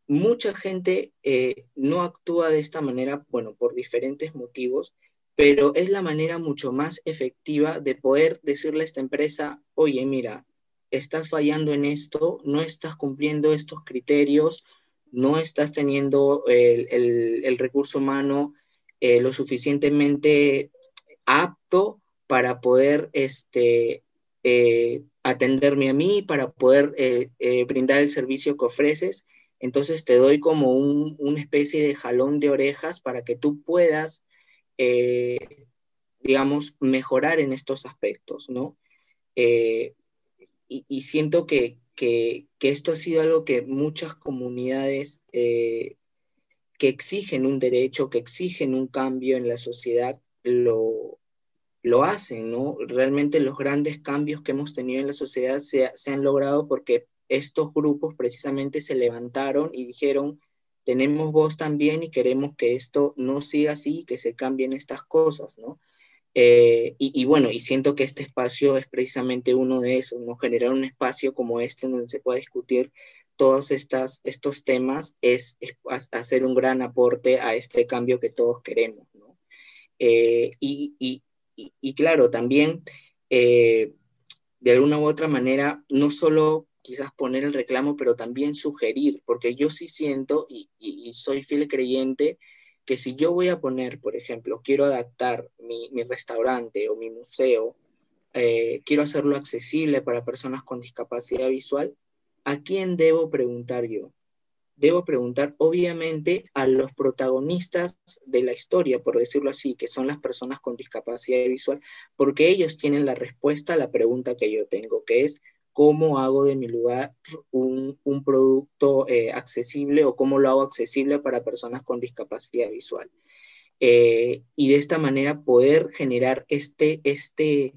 S7: Mucha gente eh, no actúa de esta manera, bueno, por diferentes motivos, pero es la manera mucho más efectiva de poder decirle a esta empresa, oye, mira, estás fallando en esto, no estás cumpliendo estos criterios, no estás teniendo el, recurso humano eh, lo suficientemente apto para poder este, eh, atenderme a mí, para poder brindar el servicio que ofreces. Entonces te doy como una especie de jalón de orejas para que tú puedas eh, digamos, mejorar en estos aspectos, ¿no? Eh, y, siento que, esto ha sido algo que muchas comunidades eh, que exigen un derecho, que exigen un cambio en la sociedad, lo, lo hacen, ¿no? Realmente los grandes cambios que hemos tenido en la sociedad se, se han logrado porque estos grupos precisamente se levantaron y dijeron, tenemos voz también y queremos que esto no siga así, que se cambien estas cosas, ¿no? Eh, y, bueno, y siento que este espacio es precisamente uno de esos, ¿no? Generar un espacio como este donde se pueda discutir todos estas, estos temas es, hacer un gran aporte a este cambio que todos queremos, ¿no? Eh, y, y, claro, también, eh, de alguna u otra manera, no solo quizás poner el reclamo, pero también sugerir, porque yo sí siento y, soy fiel creyente que si yo voy a poner, por ejemplo, quiero adaptar mi, restaurante o mi museo, eh, quiero hacerlo accesible para personas con discapacidad visual, ¿a quién debo preguntar yo? Debo preguntar, obviamente, a los protagonistas de la historia, por decirlo así, que son las personas con discapacidad visual, porque ellos tienen la respuesta a la pregunta que yo tengo, que es, cómo hago de mi lugar un, producto eh, accesible o cómo lo hago accesible para personas con discapacidad visual. Eh, y de esta manera poder generar este, este,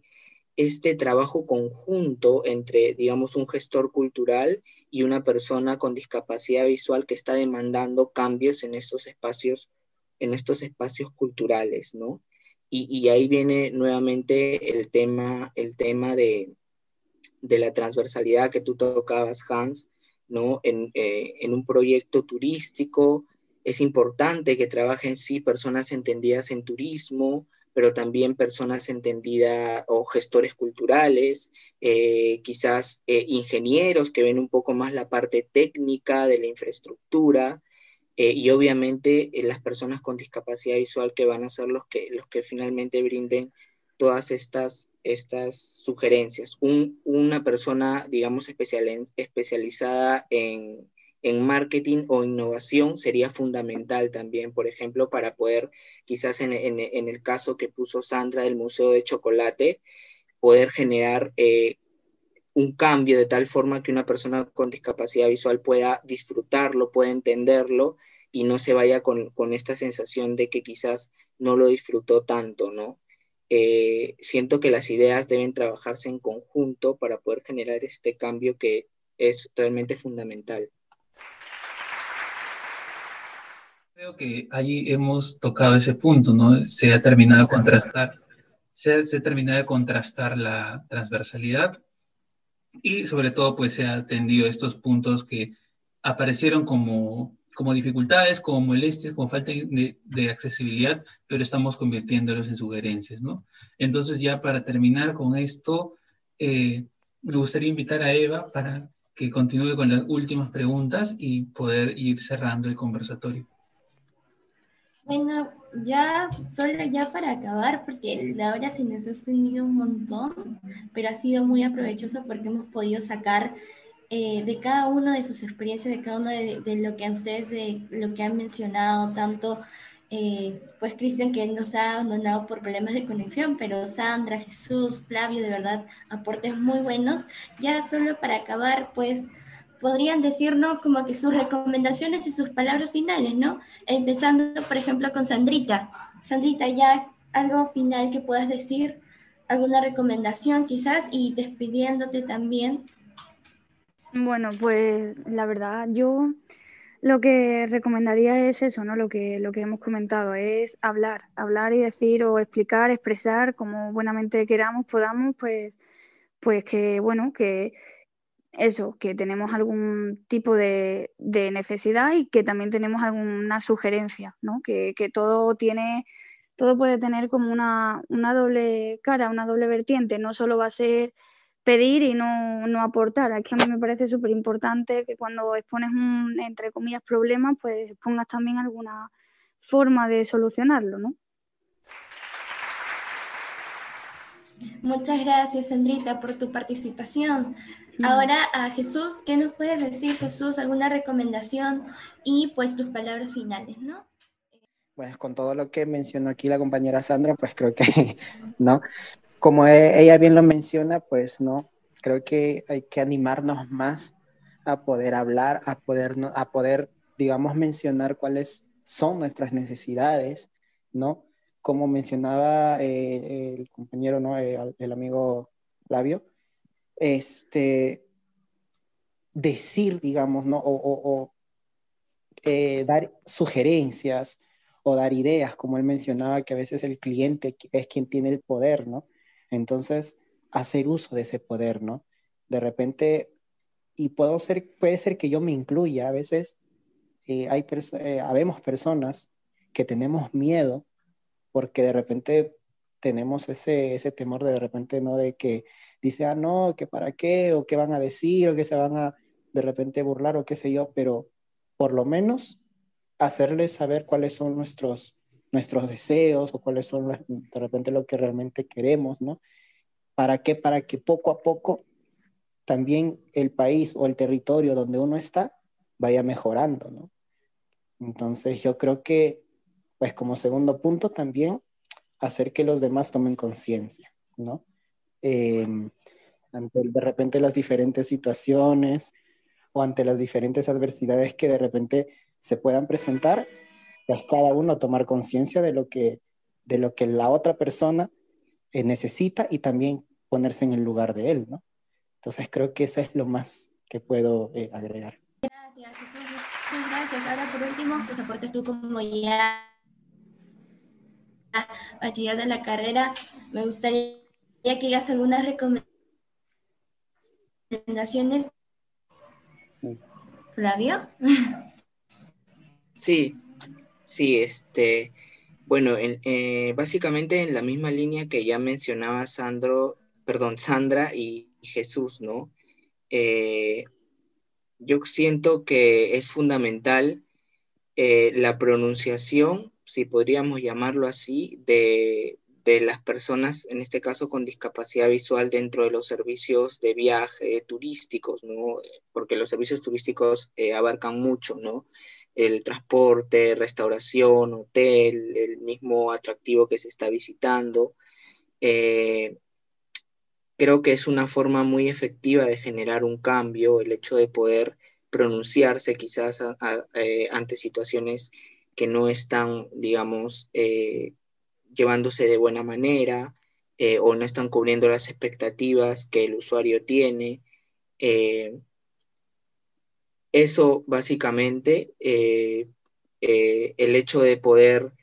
S7: este trabajo conjunto entre, digamos, un gestor cultural y una persona con discapacidad visual que está demandando cambios en estos espacios, en estos espacios culturales, ¿no? Y, y ahí viene nuevamente el tema, el tema de, de la transversalidad que tú tocabas, Hans, ¿no? En, eh, en, un proyecto turístico es importante que trabajen, sí, personas entendidas en turismo, pero también personas entendidas o gestores culturales, eh, quizás eh, ingenieros que ven un poco más la parte técnica de la infraestructura, y obviamente las personas con discapacidad visual que van a ser los que, los que finalmente brinden todas estas, estas sugerencias. una persona, digamos, especializada en, marketing o innovación sería fundamental también, por ejemplo, para poder, quizás en, el caso que puso Sandra del Museo de Chocolate, poder generar eh, un cambio de tal forma que una persona con discapacidad visual pueda disfrutarlo, pueda entenderlo y no se vaya con, con esta sensación de que quizás no lo disfrutó tanto, ¿no? Eh, siento que las ideas deben trabajarse en conjunto para poder generar este cambio que es realmente fundamental.
S2: Creo que allí hemos tocado ese punto, ¿no? Se ha terminado de contrastar, se ha, terminado de contrastar la transversalidad y sobre todo pues se ha atendido estos puntos que aparecieron como como dificultades, como molestias, como falta de, accesibilidad, pero estamos convirtiéndolos en sugerencias, ¿no? Entonces ya para terminar con esto, eh, me gustaría invitar a Eva para que continúe con las últimas preguntas y poder ir cerrando el conversatorio.
S3: Bueno, ya, solo ya para acabar, porque la hora se nos ha extendido un montón, pero ha sido muy aprovechoso porque hemos podido sacar eh, de cada uno de sus experiencias, de cada uno de, lo que a ustedes, de lo que han mencionado, tanto eh, pues Cristian que nos ha abandonado por problemas de conexión, pero Sandra, Jesús, Flavio, de verdad, aportes muy buenos. Ya solo para acabar, pues podrían decirnos como que sus recomendaciones y sus palabras finales, ¿no? Empezando, por ejemplo, con Sandrita. Sandrita, ya algo final que puedas decir, alguna recomendación quizás y despidiéndote también.
S5: Bueno, pues la verdad, yo lo que recomendaría es eso, ¿no? Lo que, lo que hemos comentado, es hablar, hablar y decir o explicar, expresar como buenamente queramos, podamos, pues, pues que, bueno, que eso, que tenemos algún tipo de, necesidad y que también tenemos alguna sugerencia, ¿no? Que, todo tiene, todo puede tener como una, una doble cara, una doble vertiente, no solo va a ser pedir y no, no aportar. Aquí a mí me parece súper importante que cuando expones un, entre comillas, problema, pues pongas también alguna forma de solucionarlo, ¿no?
S3: Muchas gracias, Sandrita, por tu participación. Ahora a Jesús, ¿qué nos puedes decir, Jesús? ¿Alguna recomendación? Y pues tus palabras finales, ¿no?
S6: Pues con todo lo que mencionó aquí la compañera Sandra, pues creo que, *laughs* ¿no? Como e, ella bien lo menciona, pues no, creo que hay que animarnos más a poder hablar, a poder, a poder digamos, mencionar cuáles son nuestras necesidades, ¿no? Como mencionaba eh, el compañero, ¿no? Eh, el amigo Flavio, este, decir, digamos, ¿no? O, eh, dar sugerencias o dar ideas, como él mencionaba, que a veces el cliente es quien tiene el poder, ¿no? Entonces, hacer uso de ese poder, ¿no? De repente, y puedo ser, puede ser que yo me incluya, a veces eh, hay eh, habemos personas que tenemos miedo porque de repente tenemos ese, ese temor de, de repente, ¿no? De que dice, ah, no, que para qué, o qué van a decir, o que se van a de repente burlar, o qué sé yo, pero por lo menos hacerles saber cuáles son nuestros, nuestros deseos o cuáles son de repente lo que realmente queremos, ¿no? ¿Para qué? Para que poco a poco también el país o el territorio donde uno está vaya mejorando, ¿no? Entonces yo creo que, pues como segundo punto también, hacer que los demás tomen conciencia, ¿no? Em, ante de repente las diferentes situaciones o ante las diferentes adversidades que de repente se puedan presentar, pues cada uno tomar conciencia de lo que de lo que la otra persona eh, necesita y también ponerse en el lugar de él, ¿no? Entonces creo que eso es lo más que puedo eh, agregar.
S3: Gracias, Muchas gracias. Ahora por último, pues aportes tú como ya bachiller de la carrera, me gustaría que digas algunas recomendaciones. Flavio.
S7: Sí, Sí, este, bueno, eh, básicamente en la misma línea que ya mencionaba Sandro, perdón, Sandra y Jesús, ¿no? Eh, yo siento que es fundamental eh, la pronunciación, si podríamos llamarlo así, de, de, las personas, en este caso con discapacidad visual, dentro de los servicios de viaje turísticos, ¿no? Porque los servicios turísticos abarcan mucho, ¿no? El transporte, restauración, hotel, el mismo atractivo que se está visitando. Eh, creo que es una forma muy efectiva de generar un cambio, el hecho de poder pronunciarse quizás eh, ante situaciones que no están, digamos, eh, llevándose de buena manera o no están cubriendo las expectativas que el usuario tiene eso básicamente, eh, eh, el hecho de poder,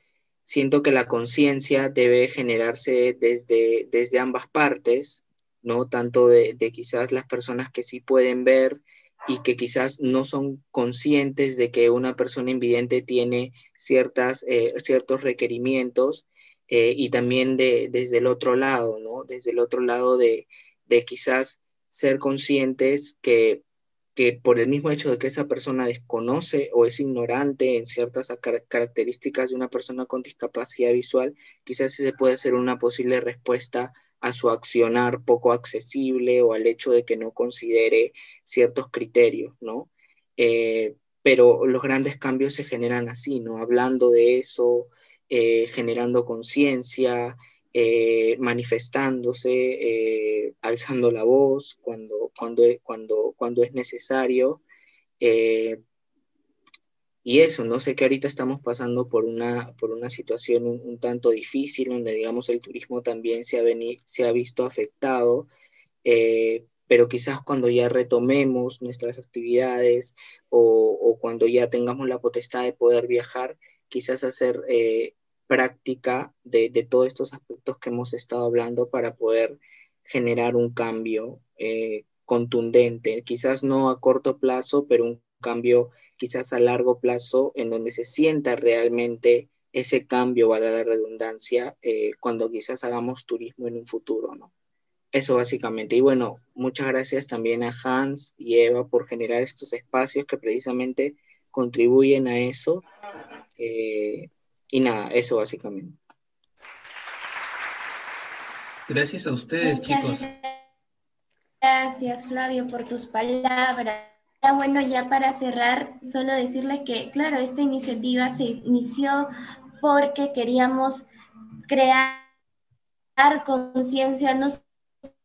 S7: siento que la conciencia debe generarse desde, desde ambas partes, ¿no? Tanto de, quizás las personas que sí pueden ver y que quizás no son conscientes de que una persona invidente tiene ciertas, eh, ciertos requerimientos y también de, desde el otro lado, ¿no? Desde el otro lado de, de quizás ser conscientes que que por el mismo hecho de que esa persona desconoce o es ignorante en ciertas características de una persona con discapacidad visual, quizás se puede hacer una posible respuesta a su accionar poco accesible o al hecho de que no considere ciertos criterios, ¿no? Eh, pero los grandes cambios se generan así, ¿no? Hablando de eso, eh, generando conciencia, eh, manifestándose, eh, alzando la voz cuando, cuando, cuando, cuando es necesario. Eh, y eso, no sé que ahorita estamos pasando por una, por una situación un, tanto difícil, donde digamos el turismo también se ha, se ha visto afectado, pero quizás cuando ya retomemos nuestras actividades o, cuando ya tengamos la potestad de poder viajar, quizás hacer práctica de, todos estos aspectos que hemos estado hablando para poder generar un cambio eh, contundente, quizás no a corto plazo, pero un cambio quizás a largo plazo en donde se sienta realmente ese cambio, valga la redundancia, eh, cuando quizás hagamos turismo en un futuro, ¿no? Eso básicamente. Y bueno, muchas gracias también a Hans y Eva por generar estos espacios que precisamente contribuyen a eso. Eh, y nada, eso básicamente.
S2: Gracias a ustedes, chicos.
S3: Gracias, Flavio, por tus palabras bueno, ya para cerrar, solo decirles que, claro, esta iniciativa se inició porque queríamos crear conciencia no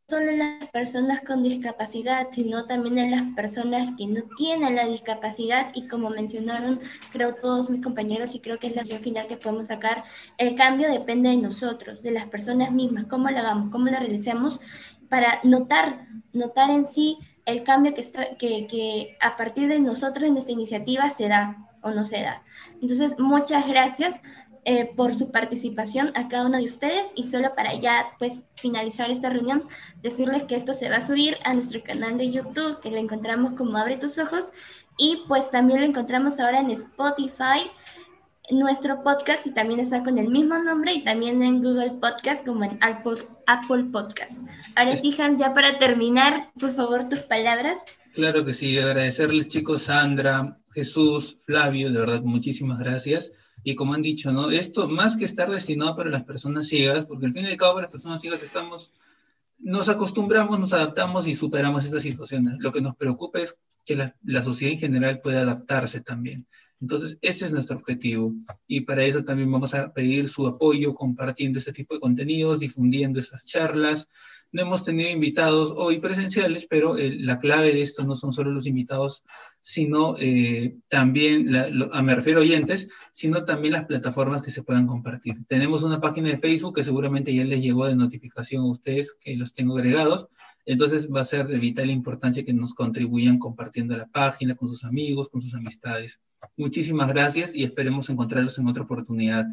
S3: solo en las personas con discapacidad, sino también en las personas que no tienen la discapacidad y como mencionaron, creo todos mis compañeros y creo que es la opción final que podemos sacar, el cambio depende de nosotros, de las personas mismas, cómo lo hagamos, cómo lo realicemos para notar, notar en sí el cambio que, que, que a partir de nosotros en esta iniciativa se da o no se da. Entonces, muchas gracias eh, por su participación a cada uno de ustedes y solo para ya pues finalizar esta reunión, decirles que esto se va a subir a nuestro canal de YouTube, que lo encontramos como Abre tus ojos, y pues también lo encontramos ahora en Spotify, nuestro podcast y también está con el mismo nombre y también en Google Podcast como en Apple, Apple Podcast. Ahora sí, Hans, ya para terminar, por favor, tus palabras.
S2: Claro que sí, agradecerles chicos, Sandra, Jesús, Flavio, de verdad, muchísimas gracias. Y como han dicho, ¿no? Esto más que estar destinado para las personas ciegas, porque al fin y al cabo las personas ciegas estamos, nos acostumbramos, nos adaptamos y superamos estas situaciones. Lo que nos preocupa es que la, la sociedad en general pueda adaptarse también. Entonces, ese es nuestro objetivo. Y para eso también vamos a pedir su apoyo compartiendo este tipo de contenidos, difundiendo esas charlas. No hemos tenido invitados hoy presenciales, pero eh, la clave de esto no son solo los invitados, sino eh, también, a me refiero oyentes, sino también las plataformas que se puedan compartir. Tenemos una página de Facebook que seguramente ya les llegó de notificación a ustedes, que los tengo agregados. Entonces va a ser de vital importancia que nos contribuyan compartiendo la página con sus amigos, con sus amistades. Muchísimas gracias y esperemos encontrarlos en otra oportunidad.